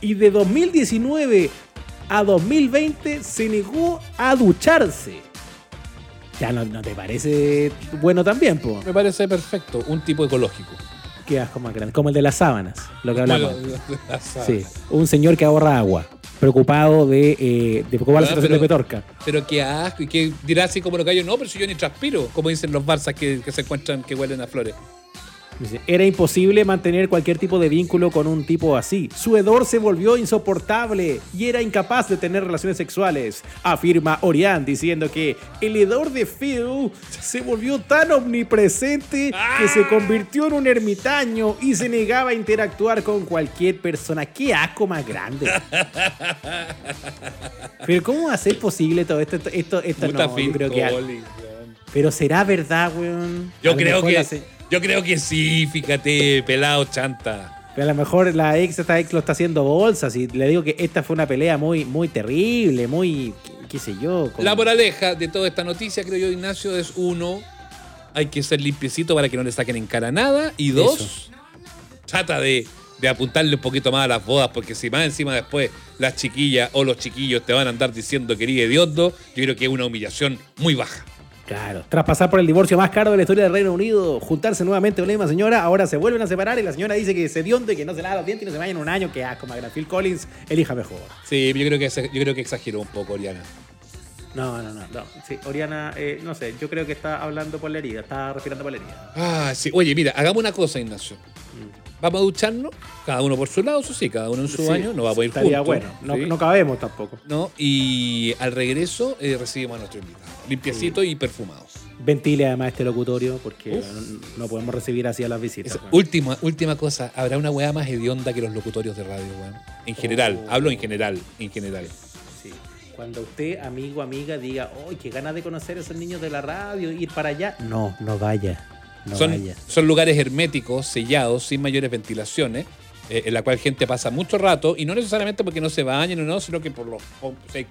y de 2019 a 2020 se negó a ducharse. Ya no, te parece bueno también, po? Me parece perfecto, un tipo ecológico. Qué asco más grande, como el de las sábanas, lo que hablamos. sí, un señor que ahorra agua, preocupado de, eh, de va la situación de Petorca. Pero qué asco, y que dirá así como lo que yo, no, pero si yo ni transpiro, como dicen los barzas que, que se encuentran que huelen a flores. Era imposible mantener cualquier tipo de vínculo con un tipo así. Su hedor se volvió insoportable y era incapaz de tener relaciones sexuales, afirma Orián, diciendo que el hedor de Phil se volvió tan omnipresente que se convirtió en un ermitaño y se negaba a interactuar con cualquier persona. ¡Qué asco más grande! Pero ¿cómo va a ser posible todo esto? Esto, esto, no, creo que... Pero será verdad, weón. Yo creo que... Yo creo que sí, fíjate, pelado chanta. Pero a lo mejor la ex, esta ex lo está haciendo bolsas y le digo que esta fue una pelea muy, muy terrible, muy, qué sé yo. La moraleja de toda esta noticia, creo yo, Ignacio, es uno, hay que ser limpiecito para que no le saquen en cara nada. Y dos, trata de, de, apuntarle un poquito más a las bodas, porque si más encima después las chiquillas o los chiquillos te van a andar diciendo que eres hediondo, yo creo que es una humillación muy baja. Claro. Tras pasar por el divorcio más caro de la historia del Reino Unido, juntarse nuevamente con la misma señora, ahora se vuelven a separar y la señora dice que se dio y que no se lava los dientes y no se vaya en un año, que asco, más Phil Collins, elija mejor. Sí, yo creo que, yo creo que exageró un poco, Oriana. No, no, no, no. Sí, Oriana, eh, no sé, yo creo que está hablando por la herida, está respirando por la herida. Ah, sí. Oye, mira, hagamos una cosa, Ignacio. Mm. Vamos a ducharnos, cada uno por su lado, eso sí, cada uno en su baño, no va a poder Estaría bueno, no, no, cabemos tampoco. No, y al regreso eh, recibimos a nuestro invitado, limpiecito y perfumado. Ventile además este locutorio porque no, podemos recibir así a las visitas. última, última cosa, ¿habrá una weá más hedionda que los locutorios de radio, weón? En general, oh. hablo en general, en general. Sí. Cuando usted, amigo, amiga, diga, ¡ay, qué ganas de conocer a esos niños de la radio, ir para allá! No, no vaya son, lugares herméticos, sellados, sin mayores ventilaciones, eh, en la cual gente pasa mucho rato, y no necesariamente porque no se bañen o no, sino que por los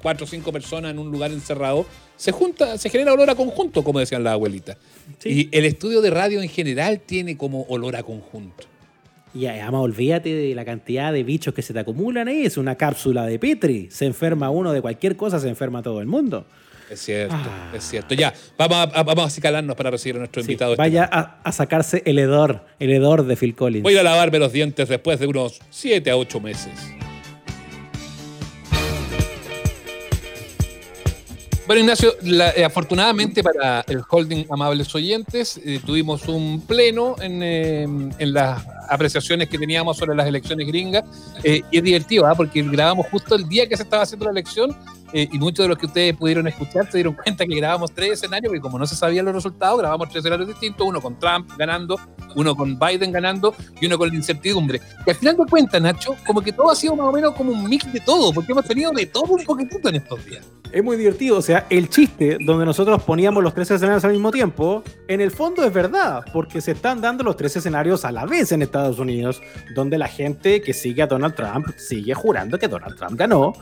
cuatro o cinco personas en un lugar encerrado, se junta, se genera olor a conjunto, como decían las abuelitas. Y el estudio de radio en general tiene como olor a conjunto. Y además olvídate de la cantidad de bichos que se te acumulan ahí, es una cápsula de Petri. Se enferma uno de cualquier cosa, se enferma todo el mundo. Es cierto, ah. es cierto. Ya, vamos a, vamos a acicalarnos para recibir a nuestro invitado. Este vaya a, sacarse el hedor, el hedor de Phil Collins. Voy a lavarme los dientes después de unos 7 a 8 meses. Bueno, Ignacio, eh, afortunadamente para el holding Amables Oyentes, eh, tuvimos un pleno en, eh, en, las apreciaciones que teníamos sobre las elecciones gringas. y es divertido, ¿ah? porque grabamos justo el día que se estaba haciendo la elección eh, y muchos de los que ustedes pudieron escuchar se dieron cuenta que grabamos tres escenarios, porque como no se sabían los resultados, grabamos tres escenarios distintos, uno con Trump ganando, uno con Biden ganando y uno con la incertidumbre. Y al final de cuentas, Nacho, como que todo ha sido más o menos como un mix de todo, porque hemos tenido de todo un poquitito en estos días. Es muy divertido, o sea, el chiste donde nosotros poníamos los tres escenarios al mismo tiempo, en el fondo es verdad, porque se están dando los tres escenarios a la vez en Estados Unidos, donde la gente que sigue a Donald Trump sigue jurando que Donald Trump ganó,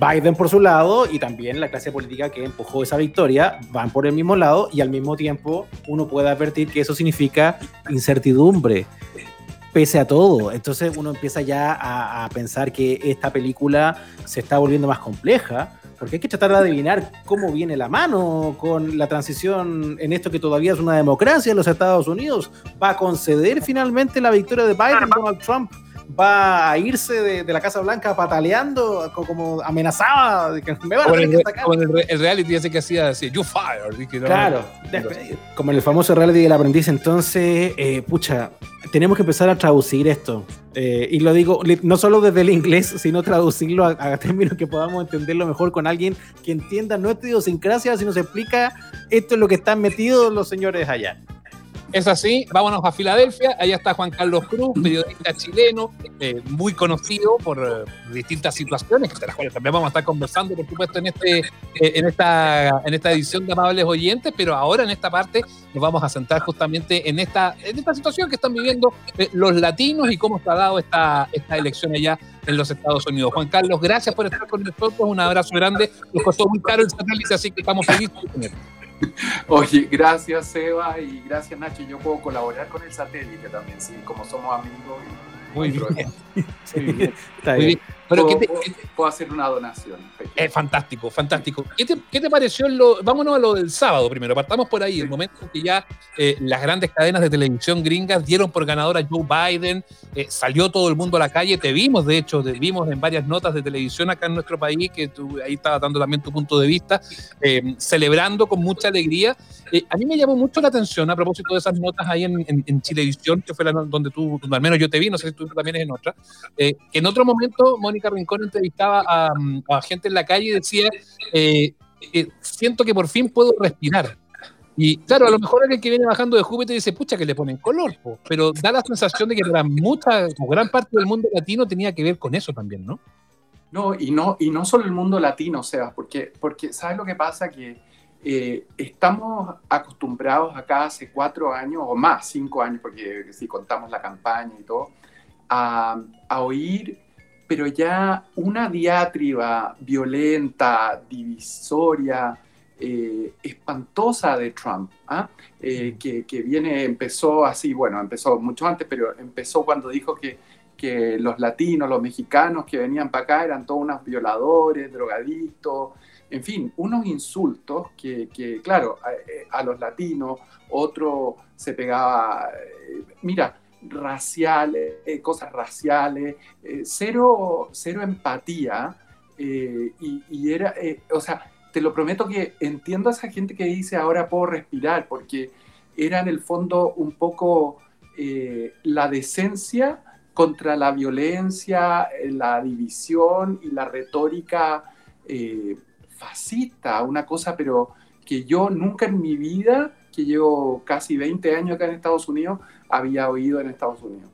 Biden por su lado, y también la clase política que empujó esa victoria van por el mismo lado y al mismo tiempo uno puede advertir que eso significa incertidumbre pese a todo. Entonces uno empieza ya a, pensar que esta película se está volviendo más compleja porque hay que tratar de adivinar cómo viene la mano con la transición en esto que todavía es una democracia en los Estados Unidos. ¿Va a conceder finalmente la victoria de Biden, Donald Trump? Va a irse de, la Casa Blanca pataleando, como amenazaba de que me van a tener que atacar. el, reality ese que hacía así, you fire. claro, como en el famoso reality del aprendiz, entonces, eh, pucha, tenemos que empezar a traducir esto. Eh, y lo digo no solo desde el inglés, sino traducirlo a, términos que podamos entenderlo mejor con alguien que entienda nuestra idiosincrasia, si nos explica esto es lo que están metidos los señores allá. Es así, vámonos a Filadelfia. Allá está Juan Carlos Cruz, periodista chileno, eh, muy conocido por eh, distintas situaciones, de las cuales también vamos a estar conversando, por supuesto, en, este, eh, en, esta, en esta edición de Amables Oyentes, pero ahora en esta parte nos vamos a centrar justamente en esta, en esta situación que están viviendo los latinos y cómo está dado esta, esta elección allá en los Estados Unidos. Juan Carlos, gracias por estar con nosotros, un abrazo grande. Nos costó muy caro el satélite, así que estamos felices de tenerlo. Oye, gracias Seba y gracias Nacho. Yo puedo colaborar con el satélite también, sí, como somos amigos. Muy bien. Está bien. Pero ¿qué te, puedo hacer una donación. Es fantástico, fantástico. ¿Qué te, qué te pareció? Lo, vámonos a lo del sábado primero. Partamos por ahí, el momento en que ya eh, las grandes cadenas de televisión gringas dieron por ganador a Joe Biden, eh, salió todo el mundo a la calle, te vimos, de hecho, te vimos en varias notas de televisión acá en nuestro país, que tú ahí estabas dando también tu punto de vista, eh, celebrando con mucha alegría. a mí me llamó mucho la atención a propósito de esas notas ahí en, en, Chilevisión, que fue la, donde tú, al menos yo te vi, no sé si tú también eres en otra, que en otro momento, Mónica Rincón entrevistaba a, gente en la calle y decía, eh, eh, siento que por fin puedo respirar. Y claro, a lo mejor alguien que viene bajando de Júpiter dice, pucha, que le ponen color, pero da la sensación de que para mucha gran parte del mundo latino tenía que ver con eso también, ¿no? No, y no, y no solo el mundo latino, Sebas, porque, porque ¿sabes lo que pasa? Que eh, estamos acostumbrados acá hace cuatro años o más, cinco años, porque si contamos la campaña y todo, a, a oír pero ya una diatriba violenta, divisoria, eh, espantosa de Trump, ¿ah? eh, que, viene, empezó así, bueno, empezó mucho antes, pero empezó cuando dijo que, que los latinos, los mexicanos que venían para acá eran todos unos violadores, drogadictos, en fin, unos insultos que, que claro, a, a, los latinos, otro se pegaba, eh, mira, raciales, eh, cosas raciales, eh, cero, cero empatía. Eh, y, era, o sea, te lo prometo que entiendo a esa gente que dice ahora puedo respirar, porque era en el fondo un poco la decencia contra la violencia, la división y la retórica fascista, una cosa, pero que yo nunca en mi vida, que llevo casi 20 años acá en Estados Unidos, había oído en Estados Unidos.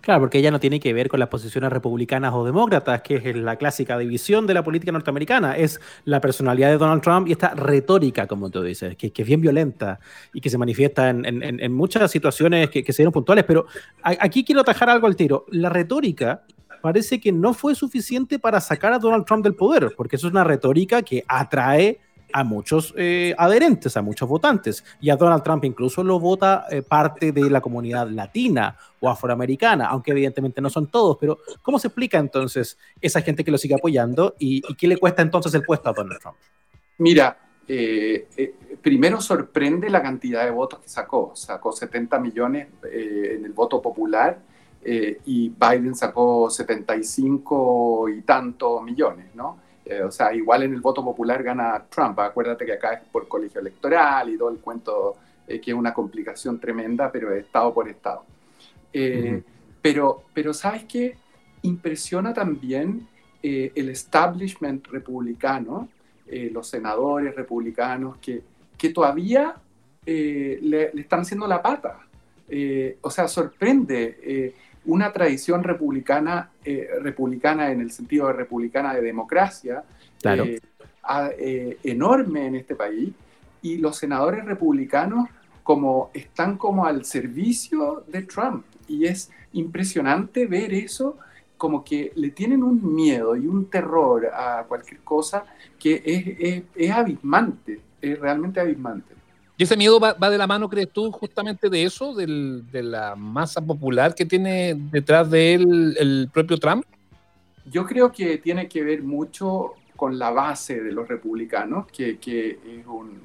Claro, porque ella no tiene que ver con las posiciones republicanas o demócratas, que es la clásica división de la política norteamericana. Es la personalidad de Donald Trump y esta retórica, como tú dices, que, es bien violenta y que se manifiesta en, muchas situaciones que, que, se dieron puntuales. Pero aquí quiero atajar algo al tiro. La retórica parece que no fue suficiente para sacar a Donald Trump del poder, porque eso es una retórica que atrae a muchos eh, adherentes, a muchos votantes. Y a Donald Trump incluso lo vota eh, parte de la comunidad latina o afroamericana, aunque evidentemente no son todos. Pero ¿cómo se explica entonces esa gente que lo sigue apoyando y, qué le cuesta entonces el puesto a Donald Trump? Mira, eh, primero sorprende la cantidad de votos que sacó. Sacó 70 millones en el voto popular y Biden sacó 75 y tantos millones, ¿no? Eh, o sea, igual en el voto popular gana Trump. Acuérdate que acá es por colegio electoral y todo el cuento, eh, que es una complicación tremenda, pero es estado por estado. Eh, pero, pero, ¿sabes qué? Impresiona también el establishment republicano, los senadores republicanos, que, que todavía le, le, están haciendo la pata. o sea, sorprende una tradición republicana, eh, republicana en el sentido de republicana de democracia, eh, eh, enorme en este país, y los senadores republicanos como están como al servicio de Trump. Y es impresionante ver eso como que le tienen un miedo y un terror a cualquier cosa que es, es abismante, es realmente abismante. ¿Y ese miedo va, de la mano, crees tú, justamente de eso, de la masa popular que tiene detrás de él el propio Trump? Yo creo que tiene que ver mucho con la base de los republicanos, que, que es un,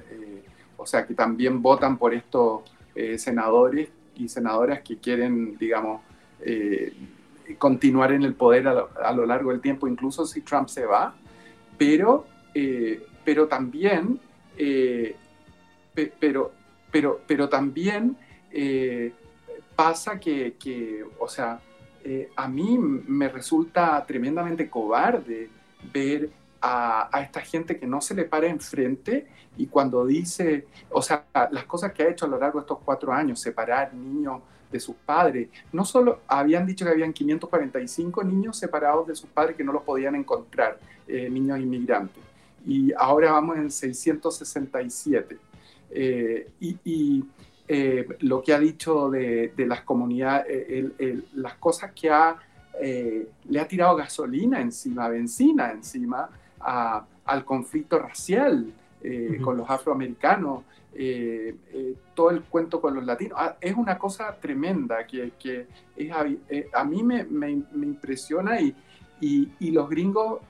o sea, que también votan por estos senadores y senadoras que quieren, digamos, continuar en el poder a lo, largo del tiempo, incluso si Trump se va, pero, pero también, pero, pero, pero también pasa que, que, o sea, eh, a mí me resulta tremendamente cobarde ver a, esta gente que no se le para enfrente y cuando dice, o sea, las cosas que ha hecho a lo largo de estos cuatro años, separar niños de sus padres, no solo habían dicho que habían 545 niños separados de sus padres que no los podían encontrar, eh, niños inmigrantes, y ahora vamos en 667. Eh, y eh, lo que ha dicho de, las comunidades, eh, las cosas que ha, eh, le ha tirado gasolina encima, benzina encima al conflicto racial con los afroamericanos, todo el cuento con los latinos. Ah, es una cosa tremenda que, que es, a mí me, me, impresiona y, y, los gringos,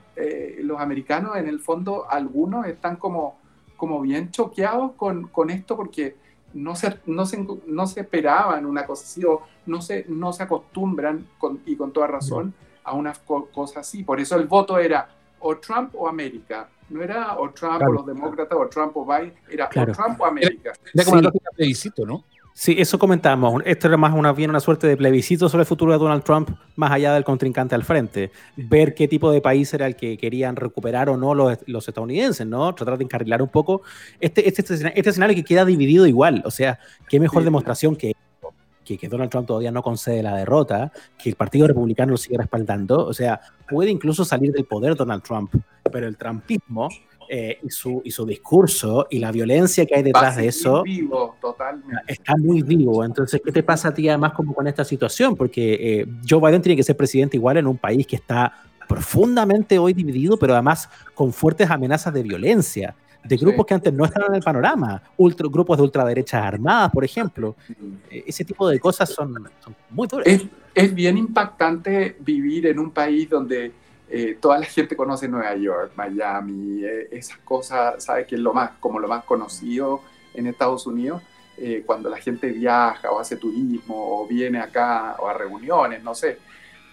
los americanos en el fondo, algunos están como, como bien choqueados con, con esto porque no se, no se, no se esperaban una cosa así o no se, no se acostumbran, y con toda razón, a una cosa así. Por eso el voto era o Trump o América. No era o Trump o los demócratas o Trump o Biden, era o Trump o América. Era, como plebiscito, ¿no? Sí, eso comentábamos. Esto era más una, bien una suerte de plebiscito sobre el futuro de Donald Trump, más allá del contrincante al frente. Ver qué tipo de país era el que querían recuperar o no los, los estadounidenses, ¿no? Tratar de encarrilar un poco este, este, este, este escenario que queda dividido igual. O sea, qué mejor demostración que, que, que, Donald Trump todavía no concede la derrota, que el Partido Republicano lo sigue respaldando. O sea, puede incluso salir del poder Donald Trump, pero el trumpismo eh, y, su, y su discurso y la violencia que hay detrás de eso vivo, totalmente. está muy vivo. Entonces, ¿qué te pasa a ti además como con esta situación? Porque eh, Joe Biden tiene que ser presidente igual en un país que está profundamente hoy dividido, pero además con fuertes amenazas de violencia, de grupos que antes no estaban en el panorama, ultra, grupos de ultraderechas armadas, por ejemplo. Eh, ese tipo de cosas son, muy duras. Es, es bien impactante vivir en un país donde eh, toda la gente conoce Nueva York, Miami, eh, esas cosas, ¿sabes? Que es lo más, como lo más conocido en Estados Unidos, eh, cuando la gente viaja o hace turismo o viene acá o a reuniones, no sé.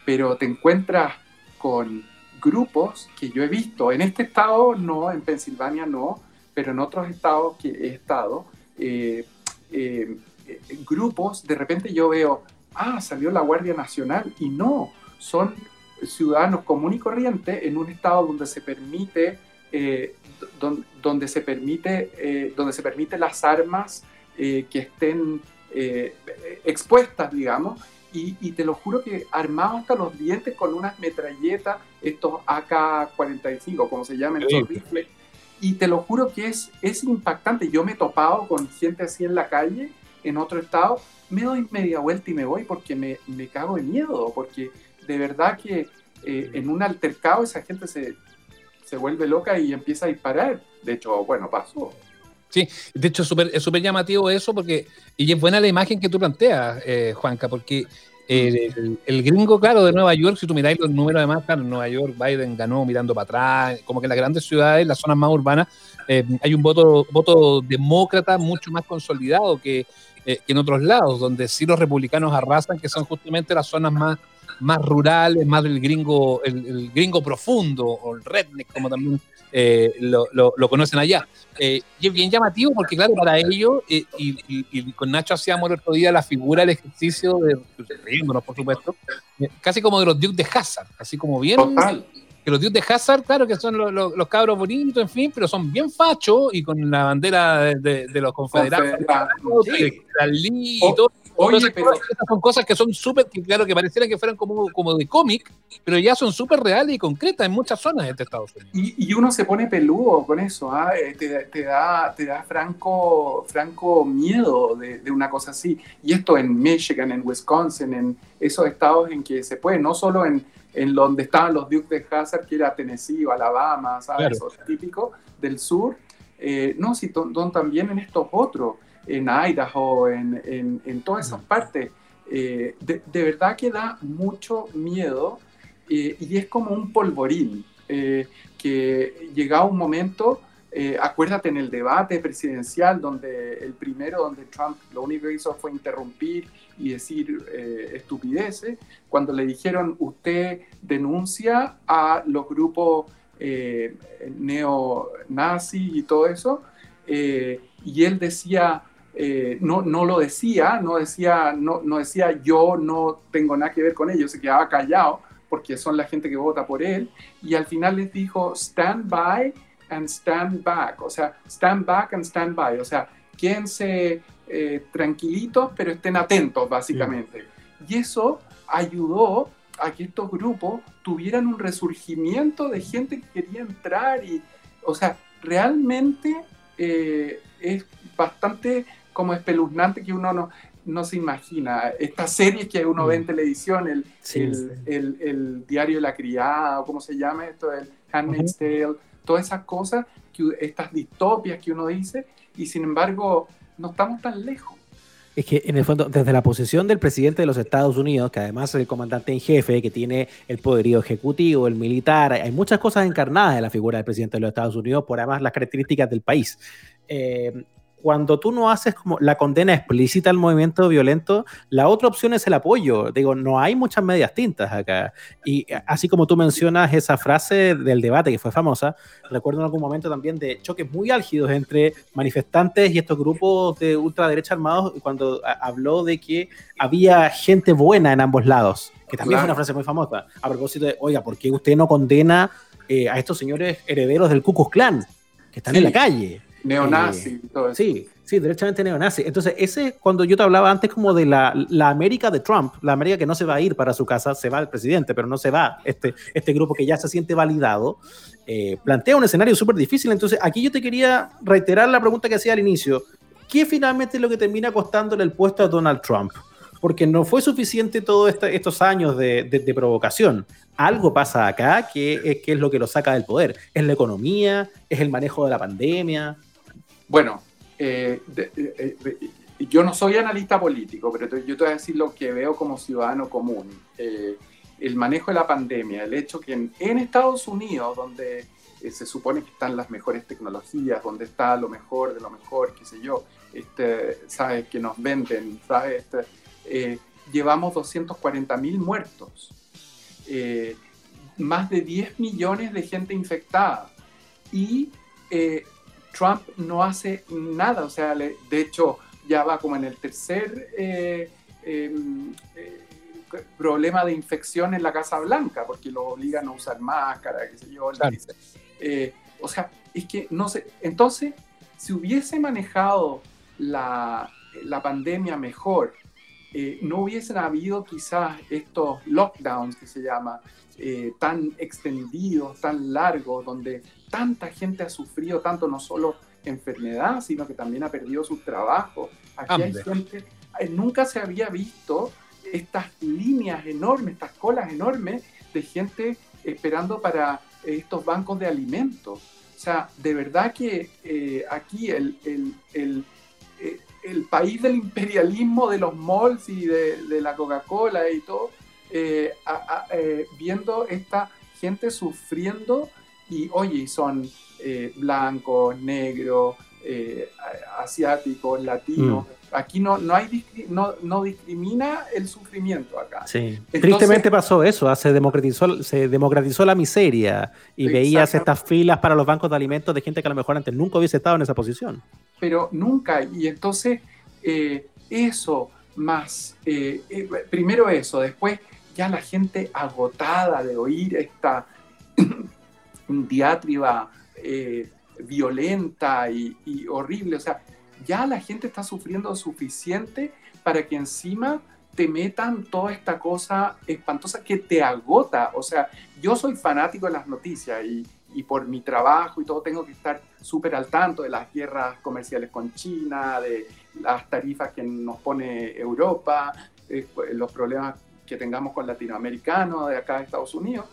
Pero te encuentras con grupos que yo he visto, en este estado no, en Pensilvania no, pero en otros estados que he estado, grupos, de repente yo veo, ah, salió la Guardia Nacional y no, son ciudadanos común y corriente en un estado donde se permite, eh, donde, se permite, eh, donde se permite las armas eh, que estén expuestas, digamos, y, te lo juro que armados hasta los dientes con unas metralletas, estos AK-45, como se llaman, esos rifles, y te lo juro que es, es impactante. Yo me he topado con gente así en la calle, en otro estado, me doy media vuelta y me voy porque me, me cago de miedo, porque de verdad que eh, en un altercado esa gente se, se vuelve loca y empieza a disparar. De hecho, bueno, pasó. Sí, de hecho es súper llamativo eso porque, y es buena la imagen que tú planteas, eh, Juanca, porque el, gringo, claro, de Nueva York, si tú miráis los números además, claro, Nueva York Biden ganó mirando para atrás, como que en las grandes ciudades, las zonas más urbanas, eh, hay un voto, voto demócrata mucho más consolidado que, que en otros lados, donde sí los republicanos arrasan, que son justamente las zonas más más rurales, más del gringo, el, gringo profundo, o el redneck, como también eh, lo, lo, conocen allá. Eh, y es bien llamativo porque, claro, para ellos, eh, y, con Nacho hacíamos el otro día la figura, el ejercicio de, riéndonos, por supuesto, casi como de los Duke de Hazard, así como bien que los dios de Hazard, claro que son los, cabros bonitos, en fin, pero son bien fachos y con la bandera de, los confederados, y todo. Oye, pero... Estas son cosas que son súper, claro, que pareciera que fueran como, como de cómic, pero ya son súper reales y concretas en muchas zonas de este Estados Unidos. Y, uno se pone peludo con eso, ¿ah? eh, te, da, te da franco, franco miedo de, de, una cosa así. Y esto en Michigan, en Wisconsin, en esos estados en que se puede, no solo en en donde estaban los Dukes de Hazard, que era Tennessee o Alabama, ¿sabes? Claro. típico del sur. Eh, no, sí, también en estos otros, en Idaho, en, en, todas esas partes. Eh, de, verdad que da mucho miedo eh, y es como un polvorín. eh, que llegaba un momento, eh, acuérdate en el debate presidencial, donde el primero, donde Trump lo único que hizo fue interrumpir y decir estupideces, cuando le dijeron, usted denuncia a los grupos neonazis y todo eso, y él decía, eh, no, no lo decía, no decía, no, no decía yo no tengo nada que ver con ellos, se quedaba callado porque son la gente que vota por él, y al final les dijo stand by and stand back, o sea, stand back and stand by, o sea, quédense eh, tranquilitos, pero estén atentos, básicamente. Y eso ayudó a que estos grupos tuvieran un resurgimiento de gente que quería entrar y, o sea, realmente eh, es bastante como espeluznante que uno no, no se imagina. Estas series que uno ve en mm. televisión, el, el, el, diario de la criada, o cómo se llama esto, el Handmaid's Tale, todas esas cosas, que, estas distopias que uno dice, y sin embargo no estamos tan lejos. Es que en el fondo, desde la posición del presidente de los Estados Unidos, que además es el comandante en jefe, que tiene el poderío ejecutivo, el militar, hay muchas cosas encarnadas en la figura del presidente de los Estados Unidos por además las características del país. Eh, cuando tú no haces como la condena explícita al movimiento violento, la otra opción es el apoyo. Digo, no hay muchas medias tintas acá. Y así como tú mencionas esa frase del debate que fue famosa, recuerdo en algún momento también de choques muy álgidos entre manifestantes y estos grupos de ultraderecha armados cuando habló de que había gente buena en ambos lados, que también es una frase muy famosa. A propósito de, oiga, ¿por qué usted no condena eh, a estos señores herederos del Ku Klux Klan que están en la calle? Neonazi, eh, todo eso. Sí, sí, derechamente neonazi. Entonces, ese, cuando yo te hablaba antes como de la, la, América de Trump, la América que no se va a ir para su casa, se va el presidente, pero no se va este, este grupo que ya se siente validado, eh, plantea un escenario súper difícil. Entonces, aquí yo te quería reiterar la pregunta que hacía al inicio. ¿Qué finalmente es lo que termina costándole el puesto a Donald Trump? Porque no fue suficiente todos estos años de, de, provocación algo pasa acá que es, que es lo que lo saca del poder. Es la economía, es el manejo de la pandemia. Bueno, eh, eh, eh, yo no soy analista político, pero yo te voy a decir lo que veo como ciudadano común. el manejo de la pandemia, el hecho que en, Estados Unidos, donde se supone que están las mejores tecnologías, donde está lo mejor de lo mejor, qué sé yo, este, sabes que nos venden, sabes, este, llevamos 240 mil muertos, más de 10 millones de gente infectada. Y Trump no hace nada, o sea, de hecho ya va como en el tercer eh, em, eh, problema de infección en la Casa Blanca, porque lo obligan a usar máscara, qué sé yo. Eh, o sea, es que no sé, entonces, si hubiese manejado la, la pandemia mejor, no hubiesen habido quizás estos lockdowns que se llama, tan extendidos, tan largos, donde tanta gente ha sufrido tanto, no solo enfermedad, sino que también ha perdido su trabajo. Aquí hay gente, eh, nunca se había visto estas líneas enormes, estas colas enormes de gente esperando para estos bancos de alimentos. O sea, de verdad que eh, aquí el, el, el, eh, el, país del imperialismo de los malls y de, la Coca-Cola y todo, viendo esta gente sufriendo y oye, son eh, blancos, negros, eh, asiáticos, latinos. Mm. Aquí no, no, hay, no, no, discrimina el sufrimiento acá. Sí. Tristemente pasó eso, se democratizó, se democratizó la miseria y veías estas filas para los bancos de alimentos de gente que a lo mejor antes nunca hubiese estado en esa posición. Pero nunca, y entonces eh, eso más, primero eso, después ya la gente agotada de oír esta diatriba eh, violenta y, horrible. O sea, ya la gente está sufriendo suficiente para que encima te metan toda esta cosa espantosa que te agota. O sea, yo soy fanático de las noticias y, por mi trabajo y todo tengo que estar súper al tanto de las guerras comerciales con China, de las tarifas que nos pone Europa, eh, los problemas que tengamos con latinoamericanos de acá de Estados Unidos.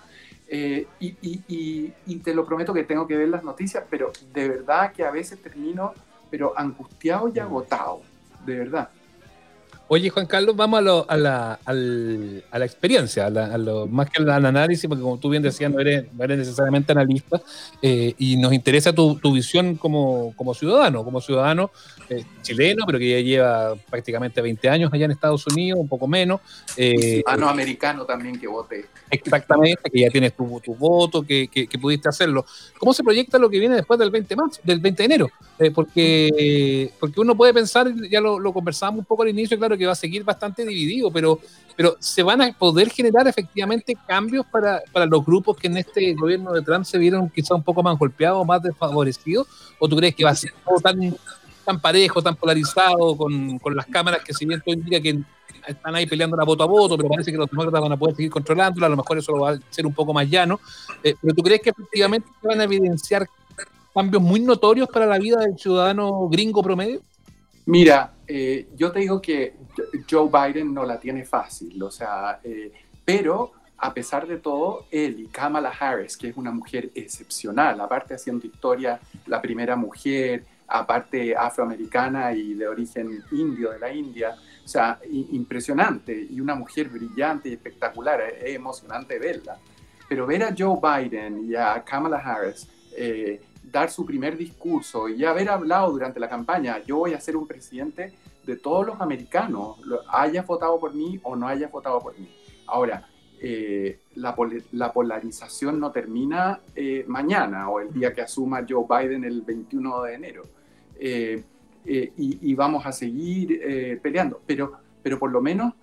Eh, y, te lo prometo que tengo que ver las noticias, pero de verdad que a veces termino pero angustiado y agotado, de verdad. Oye, Juan Carlos, vamos a, la, experiencia, a, lo, más que al análisis, porque como tú bien decías, no eres, necesariamente analista, eh, y nos interesa tu, visión como, ciudadano, como ciudadano eh, chileno, pero que ya lleva prácticamente 20 años allá en Estados Unidos, un poco menos. Eh, ciudadano americano también que vote. Exactamente, que ya tienes tu, voto, que, pudiste hacerlo. ¿Cómo se proyecta lo que viene después del 20 de, marzo, del 20 de enero? porque, porque uno puede pensar, ya lo, lo conversamos un poco al inicio, claro, que va a seguir bastante dividido, pero, pero ¿se van a poder generar efectivamente cambios para, para los grupos que en este gobierno de Trump se vieron quizá un poco más golpeados, más desfavorecidos? ¿O tú crees que va a ser todo tan, tan parejo, tan polarizado, con, con las cámaras que si bien todo indica que están ahí peleando la voto a voto, pero parece que los demócratas van a poder seguir controlándola, a lo mejor eso lo va a ser un poco más llano. Eh, pero tú crees que efectivamente van a evidenciar cambios muy notorios para la vida del ciudadano gringo promedio? Mira, eh, yo te digo que Joe Biden no la tiene fácil, o sea, eh, pero a pesar de todo, él y Kamala Harris, que es una mujer excepcional, aparte haciendo historia, la primera mujer, aparte afroamericana y de origen indio de la India, o sea, impresionante y una mujer brillante y espectacular, es emocionante verla. Pero ver a Joe Biden y a Kamala Harris eh, dar su primer discurso y haber hablado durante la campaña, yo voy a ser un presidente de todos los americanos, haya votado por mí o no haya votado por mí. Ahora, eh, la, la, polarización no termina eh, mañana o el día que asuma Joe Biden el 21 de enero. Eh, y, y, vamos a seguir peleando, pero, pero por lo menos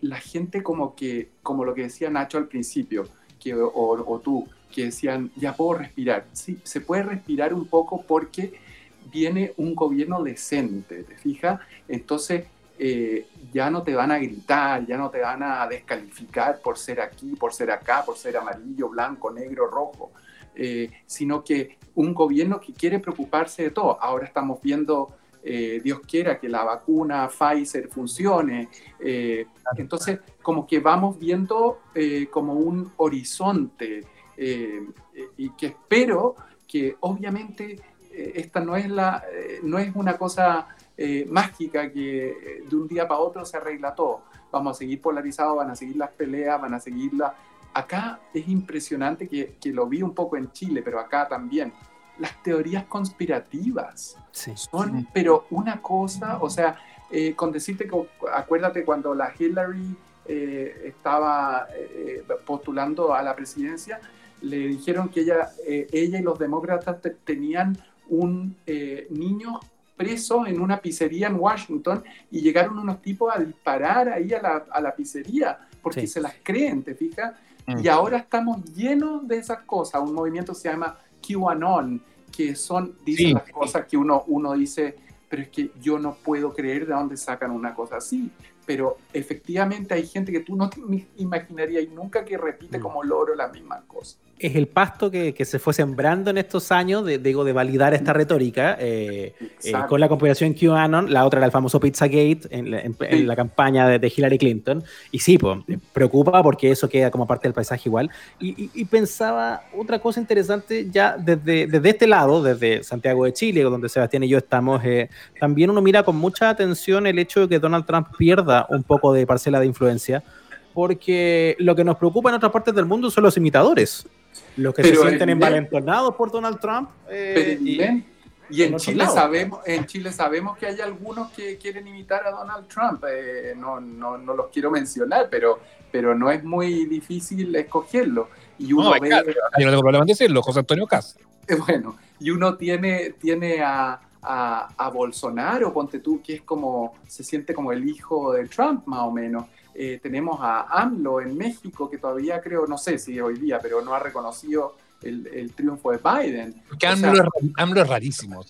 la gente como que, como lo que decía Nacho al principio, que, o, o tú, que decían, ya puedo respirar. Sí, se puede respirar un poco porque viene un gobierno decente, ¿te fijas? Entonces eh, ya no te van a gritar, ya no te van a descalificar por ser aquí, por ser acá, por ser amarillo, blanco, negro, rojo, eh, sino que un gobierno que quiere preocuparse de todo. Ahora estamos viendo, eh, Dios quiera, que la vacuna Pfizer funcione. entonces, como que vamos viendo como un horizonte eh, y que espero que obviamente eh, esta no es, la, eh, no es una cosa mágica que de un día para otro se arregla todo. Vamos a seguir polarizados, van a seguir las peleas, van a seguir la... Acá es impresionante que, que lo vi un poco en Chile, pero acá también. Las teorías conspirativas son, pero una cosa, o sea, con decirte que acuérdate cuando la Hillary estaba postulando a la presidencia, le dijeron que ella, eh, ella y los demócratas tenían un eh, niño preso en una pizzería en Washington y llegaron unos tipos a disparar ahí a la, a la pizzería porque se las creen, ¿te fijas? Mm. Y ahora estamos llenos de esas cosas. Un movimiento se llama QAnon, que son, dicen las cosas que uno, uno dice, pero es que yo no puedo creer de dónde sacan una cosa así pero efectivamente hay gente que tú no te imaginarías nunca que repite mm. como loro las mismas cosas. Es el pasto que, que se fue sembrando en estos años, de, digo, de validar esta retórica, eh, eh, con la conspiración QAnon, la otra era el famoso Pizzagate en, en, la campaña de, Hillary Clinton, y sí, pues, preocupa porque eso queda como parte del paisaje igual, y, y, pensaba otra cosa interesante ya desde, desde este lado, desde Santiago de Chile, donde Sebastián y yo estamos, eh, también uno mira con mucha atención el hecho de que Donald Trump pierda un poco de parcela de influencia, porque lo que nos preocupa en otras partes del mundo son los imitadores, los que se sienten envalentonados por Donald Trump. Eh, y, en Chile, sabemos, en Chile sabemos que hay algunos que quieren imitar a Donald Trump. Eh, no, no, no, los quiero mencionar, pero, pero no es muy difícil escogerlo. Y uno no, ve, no tengo problema en decirlo, José Antonio Cas. Bueno, y uno tiene, tiene a, a, Bolsonaro, ponte tú, que es como, se siente como el hijo de Trump más o menos. Eh, tenemos a AMLO en México, que todavía creo, no sé si hoy día, pero no ha reconocido el, triunfo de Biden. Porque AMLO, es rarísimo.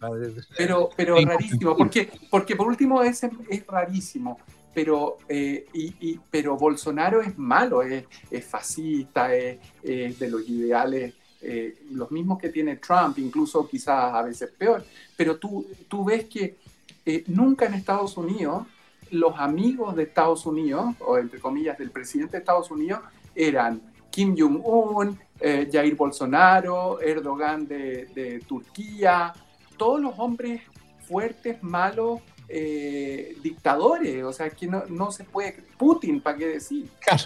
Pero, pero rarísimo, porque, porque por último es, es rarísimo. Pero, eh, y, pero Bolsonaro es malo, es, es fascista, es, es de los ideales eh, los mismos que tiene Trump, incluso quizás a veces peor, pero tú, tú ves que eh, nunca en Estados Unidos los amigos de Estados Unidos, o entre comillas del presidente de Estados Unidos, eran Kim Jong-un, eh, Jair Bolsonaro, Erdogan de, Turquía, todos los hombres fuertes, malos, eh, dictadores, o sea, que no, no se puede, Putin, ¿para qué decir? Claro.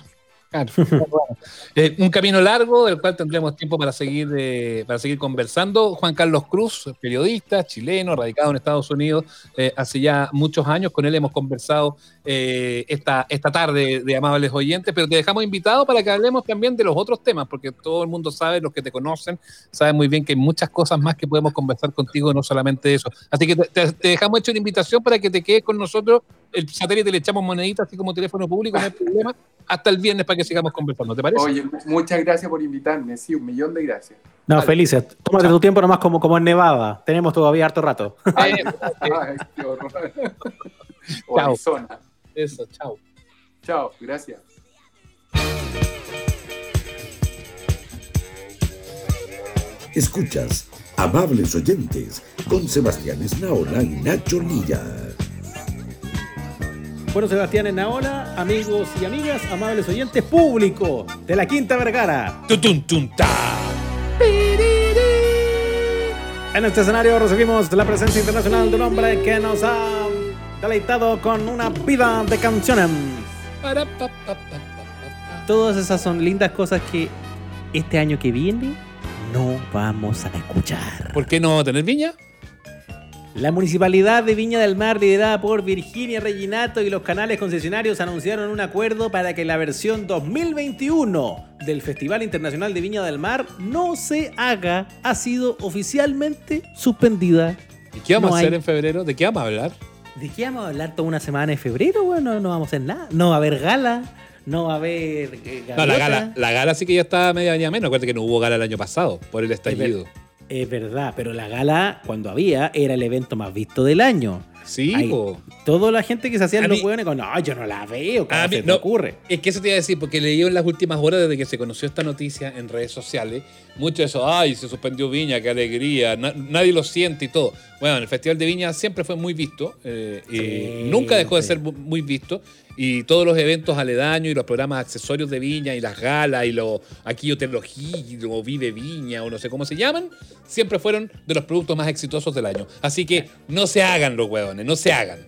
Claro. Eh, un camino largo del cual tendremos tiempo para seguir, eh, para seguir conversando. Juan Carlos Cruz, periodista chileno, radicado en Estados Unidos eh, hace ya muchos años. Con él hemos conversado esta, esta tarde de amables oyentes, pero te dejamos invitado para que hablemos también de los otros temas, porque todo el mundo sabe, los que te conocen, saben muy bien que hay muchas cosas más que podemos conversar contigo, no solamente eso. Así que te, te dejamos hecho una invitación para que te quedes con nosotros. El satélite le echamos moneditas, así como teléfono público, no hay problema, hasta el viernes para que sigamos conversando. ¿Te parece? Oye, muchas gracias por invitarme. Sí, un millón de gracias. No, vale. felices. Tómate tu tiempo nomás como, como en Nevada. Tenemos todavía harto rato. Ay, ay, qué horror. Chao. Arizona. Eso, chao. Chao, gracias. Escuchas, amables oyentes, con Sebastián Esnaola y Nacho Lilla. Bueno, Sebastián Enaola, amigos y amigas, amables oyentes, público de la Quinta Vergara. ¡Tutun! En este escenario recibimos la presencia internacional de un hombre que nos ha deleitado con una vida de canciones. Todas esas son lindas cosas que este año que viene no vamos a escuchar. ¿Por qué no tener viña? La municipalidad de Viña del Mar, liderada por Virginia Reginato y los canales concesionarios, anunciaron un acuerdo para que la versión 2021 del Festival Internacional de Viña del Mar no se haga. Ha sido oficialmente suspendida. ¿Y qué vamos No a hacer hay- en febrero? ¿De qué vamos a hablar? ¿De qué vamos a hablar toda una semana en febrero? Bueno, no vamos a hacer nada. No va a haber gala, no va a haber. eh, No, la gala, la gala sí que ya está media año menos. Acuérdate que no hubo gala el año pasado por el estallido. Es verdad, pero la gala, cuando había, era el evento más visto del año. Sí. Toda la gente que se hacían A los hueones con, no, yo no la veo, ¿cómo A mí- se te no. ocurre? Es que eso te iba a decir, porque leí en las últimas horas desde que se conoció esta noticia en redes sociales, mucho de eso, ay, se suspendió Viña, qué alegría, na- nadie lo siente y todo. Bueno, el Festival de Viña siempre fue muy visto, eh, y nunca dejó de ser mu- muy visto, y todos los eventos aledaños y los programas accesorios de Viña y las galas y los aquí Hotel O'Higgins o Vive Viña o no sé cómo se llaman, siempre fueron de los productos más exitosos del año. Así que no se hagan los hueones, no se hagan.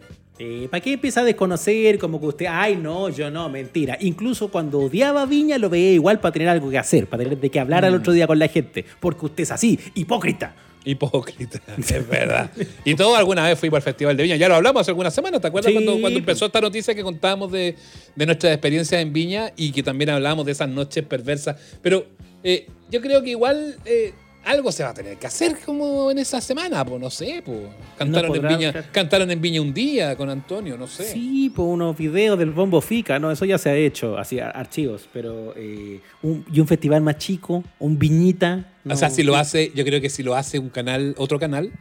¿Para qué empieza a desconocer como que usted, ay no, yo no, mentira? Incluso cuando odiaba a Viña lo veía igual para tener algo que hacer, para tener de qué hablar Mm. al otro día con la gente, porque usted es así, hipócrita. Hipócrita, es verdad. Y todo alguna vez fuimos al Festival de Viña. Ya lo hablamos hace algunas semanas. ¿Te acuerdas Sí, cuando, cuando pues. empezó esta noticia que contábamos de, de nuestras experiencias en Viña y que también hablábamos de esas noches perversas? Pero eh, yo creo que igual eh, algo se va a tener que hacer como en esa semana, pues no sé, pues. Cantaron, podrá, en Viña, cantaron en Viña un día con Antonio, no sé. Sí, por unos videos del Bombo Fica, no, eso ya se ha hecho, así, ar- archivos, pero. eh, un- y un festival más chico, un Viñita. O sea, si lo hace, yo creo que si lo hace un canal, otro canal,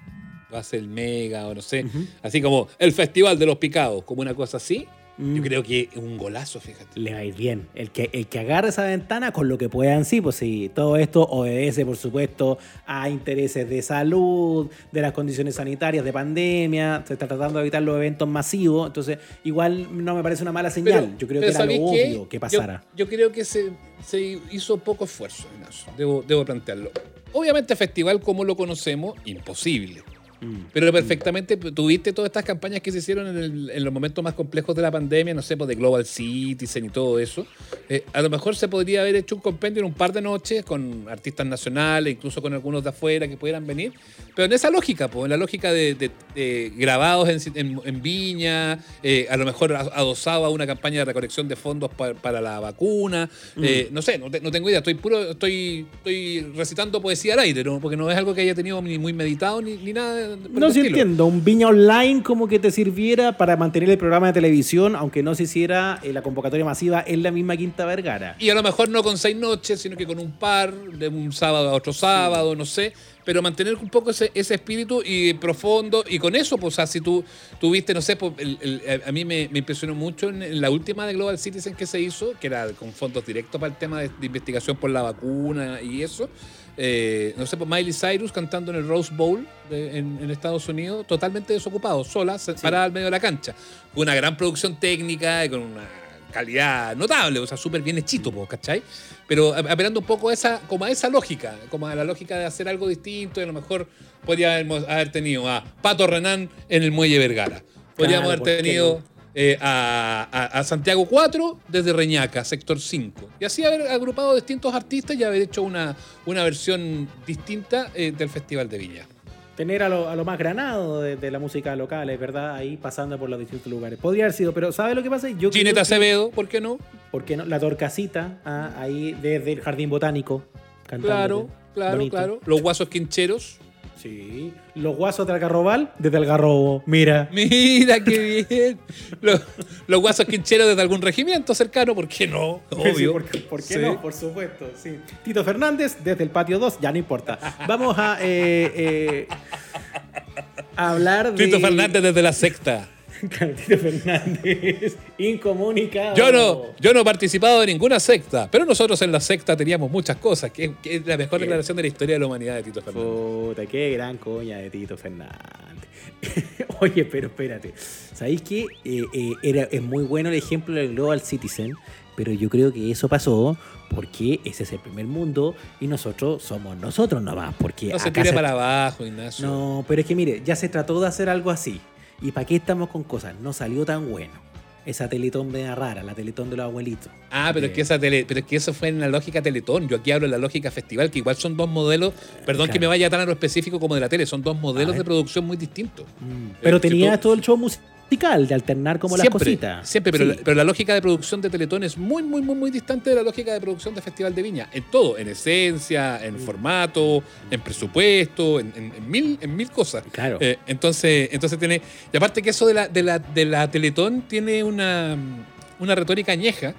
lo hace el Mega o no sé, así como el Festival de los Picados, como una cosa así, Mm. yo creo que es un golazo, fíjate. le va a ir bien. El que, el que agarre esa ventana con lo que puedan, sí, pues sí, todo esto obedece, por supuesto, a intereses de salud, de las condiciones sanitarias, de pandemia, se está tratando de evitar los eventos masivos, entonces igual no me parece una mala señal, yo creo que pero era lo obvio que pasara. Yo, creo que se, se hizo poco esfuerzo, Ignacio. Debo, debo plantearlo. Obviamente, festival como lo conocemos, imposible. Mm. Pero perfectamente tuviste todas estas campañas que se hicieron en, el- en los momentos más complejos de la pandemia, no sé, pues de Global Citizen y todo eso. Eh, a lo mejor se podría haber hecho un compendio en un par de noches con artistas nacionales, incluso con algunos de afuera que pudieran venir. Pero en esa lógica, pues, en la lógica de, de- de grabados en, en- en Viña, eh, a lo mejor adosado a una campaña de recolección de fondos pa- para la vacuna. eh, no sé, no, te- no tengo idea. Estoy puro, estoy, estoy recitando poesía al aire, ¿no? porque no es algo que haya tenido ni muy meditado ni, ni nada. No, sí entiendo. Un Viña Online como que te sirviera para mantener el programa de televisión, aunque no se hiciera eh, la convocatoria masiva en la misma Quinta Vergara. Y a lo mejor no con seis noches, sino que con un par, de un sábado a otro sábado, no sé. Pero mantener un poco ese, ese espíritu y profundo. Y con eso, pues, o sea, si tú tuviste, no sé, pues, el- el- a mí me, me impresionó mucho en, en la última de Global Citizen que se hizo, que era con fondos directos para el tema de, de investigación por la vacuna y eso. Eh, no sé, pues Miley Cyrus cantando en el Rose Bowl de- en, en Estados Unidos, totalmente desocupado, sola, se- parada al medio de la cancha. Con una gran producción técnica y con una calidad notable, o sea, súper bien hechito, po, ¿cachai? Pero apelando un poco a esa, como a esa lógica, como a la lógica de hacer algo distinto y a lo mejor podríamos haber tenido a Pato Renán en el Muelle Vergara. Podríamos Claro, haber ¿por qué tenido eh, a, a- a Santiago 4 desde Reñaca, sector 5. Y así haber agrupado distintos artistas y haber hecho una, una versión distinta eh, del Festival de Viña. Tener a lo, a lo más granado de, de la música local, es verdad, ahí pasando por los distintos lugares. Podría haber sido, pero ¿sabe lo que pasa? Yo que- Acevedo, ¿por qué no? ¿Por qué no? La Torcasita, ah, ahí desde el Jardín Botánico. cantándote. Claro, claro, Bonito. claro. Los guasos quincheros. Sí. Los guasos de Algarrobal, desde Algarrobo. Mira. Mira qué bien. Los, los guasos quincheros desde algún regimiento cercano, ¿por qué no? Sí, Obvio. ¿por qué, por qué Sí. no? Por supuesto, sí. Tito Fernández, desde el patio 2, ya no importa. Vamos a, eh, eh, a hablar de... Tito Fernández desde la secta. Claro, Tito Fernández, incomunicado. Yo no, yo no he participado de ninguna secta, pero nosotros en la secta teníamos muchas cosas, que, que es la mejor declaración de la historia de la humanidad de Tito Fernández. Puta, qué gran coña de Tito Fernández. Oye, pero espérate. ¿Sabéis que era, es muy bueno el ejemplo del Global Citizen? Pero yo creo que eso pasó porque ese es el primer mundo y nosotros somos nosotros nomás. Porque No se se- para abajo, Ignacio. No, pero es que mire, ya se trató de hacer algo así. ¿Y para qué estamos con cosas? No salió tan bueno. Esa teletón media rara, la teletón de los abuelitos. Ah, pero es Eh, que esa tele, pero es que eso fue en la lógica Teletón. Yo aquí hablo en la lógica Festival, que igual son dos modelos, perdón que me vaya tan a lo específico como de la tele, son dos modelos de producción muy distintos. Mm, Pero Eh, tenía si tú- todo el show musical de alternar como las siempre, cositas. Siempre, pero, Sí. la, pero la lógica de producción de Teletón es muy, muy, muy, muy distante de la lógica de producción de Festival de Viña. En todo, en esencia, en formato, en presupuesto, en, en- en mil, en mil cosas. Claro. Eh, entonces, entonces tiene. Y aparte que eso de la, de la, de la Teletón tiene una, una retórica añeja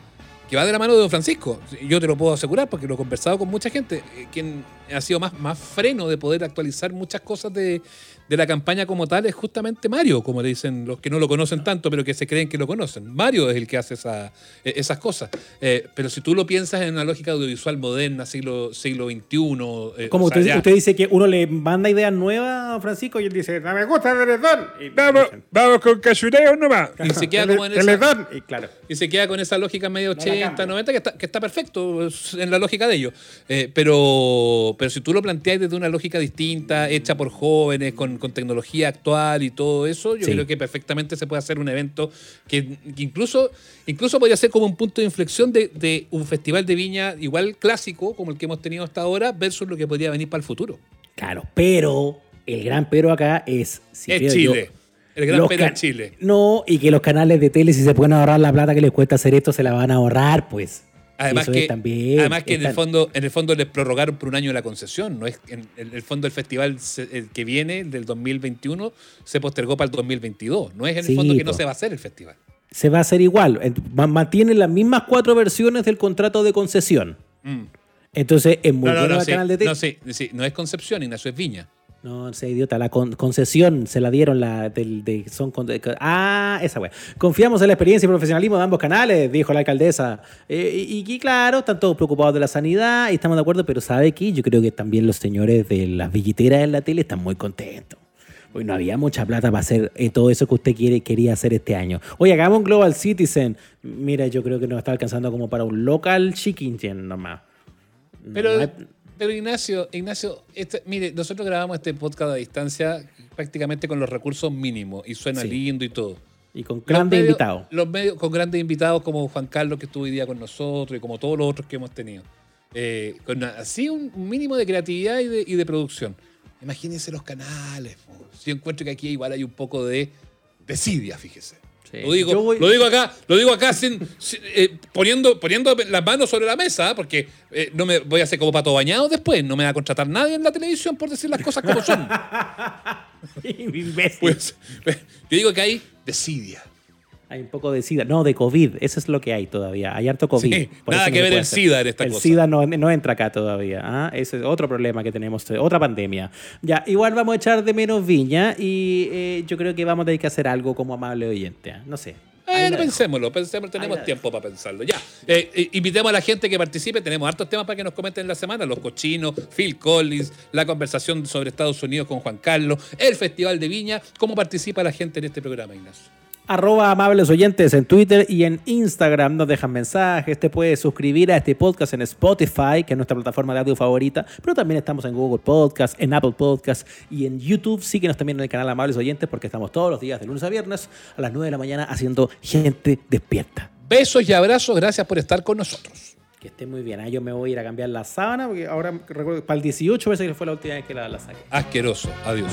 que va de la mano de Don Francisco. Yo te lo puedo asegurar porque lo he conversado con mucha gente, eh, quien ha sido más, más freno de poder actualizar muchas cosas de, de la campaña como tal es justamente Mario, como le dicen los que no lo conocen tanto, pero que se creen que lo conocen. Mario es el que hace esa- eh, esas cosas. Eh, pero si tú lo piensas en una lógica audiovisual moderna, siglo, siglo XXI... eh, Como o sea, usted, usted dice que uno le manda ideas nuevas a Francisco y él dice, no me gusta Teletón. Y Vamos, vamos con cachureo nomás. Y se queda "Tele- como en esa. Y claro. y se queda con esa lógica medio la 80, cambia. 90, que está, que está perfecto en la lógica de ellos. Eh, pero, pero si tú lo planteas desde una lógica distinta, hecha por jóvenes, con, con tecnología actual y todo eso, yo Sí. creo que perfectamente se puede hacer un evento que, que incluso, incluso podría ser como un punto de inflexión de, de un festival de viña igual clásico, como el que hemos tenido hasta ahora, versus lo que podría venir para el futuro. Claro, pero el gran pero acá es... si es Chile. yo, el gran pero es can- Chile. No, y que los canales de tele, si se pueden ahorrar la plata que les cuesta hacer esto, se la van a ahorrar, pues. Además que, también, además que en el fondo, en el fondo les prorrogaron por un año la concesión, no es en, en el fondo el festival se- el que viene el del 2021 se postergó para el 2022, no es en Sí, el fondo que no se va a hacer el festival. Se va a hacer igual. Ma- Mantienen las mismas cuatro versiones del contrato de concesión. Mm. Entonces es muy No, no, bueno no, el sí, canal de tele. no, sí, sí, no es Concepción, Ignacio, es Viña. No, sea idiota, la con- concesión se la dieron la del de son con- de- ah, esa wea. Confiamos en la experiencia y profesionalismo de ambos canales, dijo la alcaldesa. Eh, y, y claro, están todos preocupados de la sanidad y estamos de acuerdo, pero sabe que yo creo que también los señores de las billeteras en la tele están muy contentos. Hoy no había mucha plata para hacer eh, todo eso que usted quiere, quería hacer este año. Oye, hagamos un Global Citizen. Mira, yo creo que nos está alcanzando como para un local chicken nomás. Pero, No hay- pero Ignacio, Ignacio, este- mire, nosotros grabamos este podcast a distancia prácticamente con los recursos mínimos y suena Sí. lindo y todo. y con grandes medios- invitados. Los medios con grandes invitados como Juan Carlos que estuvo hoy día con nosotros y como todos los otros que hemos tenido. Eh, con así un un mínimo de creatividad y de, y de producción. Imagínense los canales. po. Yo encuentro que aquí igual hay un poco de desidia, fíjese. Sí. Lo, digo, voy- lo digo acá, lo digo acá sin, sin- eh, poniendo, poniendo las manos sobre la mesa, porque eh, no me voy a hacer como pato bañado después. No me va a contratar nadie en la televisión por decir las cosas como son. Pues, yo digo que hay desidia. Hay un poco de SIDA. No, de COVID. Eso es lo que hay todavía. Hay harto COVID. Sí, nada no que ver el hacer. SIDA en esta el cosa. SIDA no, no entra acá todavía. ¿ah? Ese es otro problema que tenemos. eh, Otra pandemia. Ya, igual vamos a echar de menos viña y eh, yo creo que vamos a tener que hacer algo como amable oyente. ¿ah? No sé. Dejo. pensémoslo, pensemos, tenemos tiempo para pensarlo. Ya, eh, eh, invitemos a la gente que participe, tenemos hartos temas para que nos comenten en la semana, los cochinos, Phil Collins, la conversación sobre Estados Unidos con Juan Carlos, el Festival de Viña, cómo participa la gente en este programa, Ignacio. Arroba amables oyentes en Twitter y en Instagram. Nos dejan mensajes. Te puedes suscribir a este podcast en Spotify, que es nuestra plataforma de audio favorita. Pero también estamos en Google Podcast, en Apple Podcast y en YouTube. Síguenos también en el canal Amables Oyentes porque estamos todos los días de lunes a viernes a las 9 de la mañana haciendo gente despierta. Besos y abrazos. Gracias por estar con nosotros. Que esté muy bien. Ah, yo me voy a ir a cambiar la sábana porque ahora recuerdo para el 18 veces que fue la última vez que la, la saqué. Asqueroso. Adiós.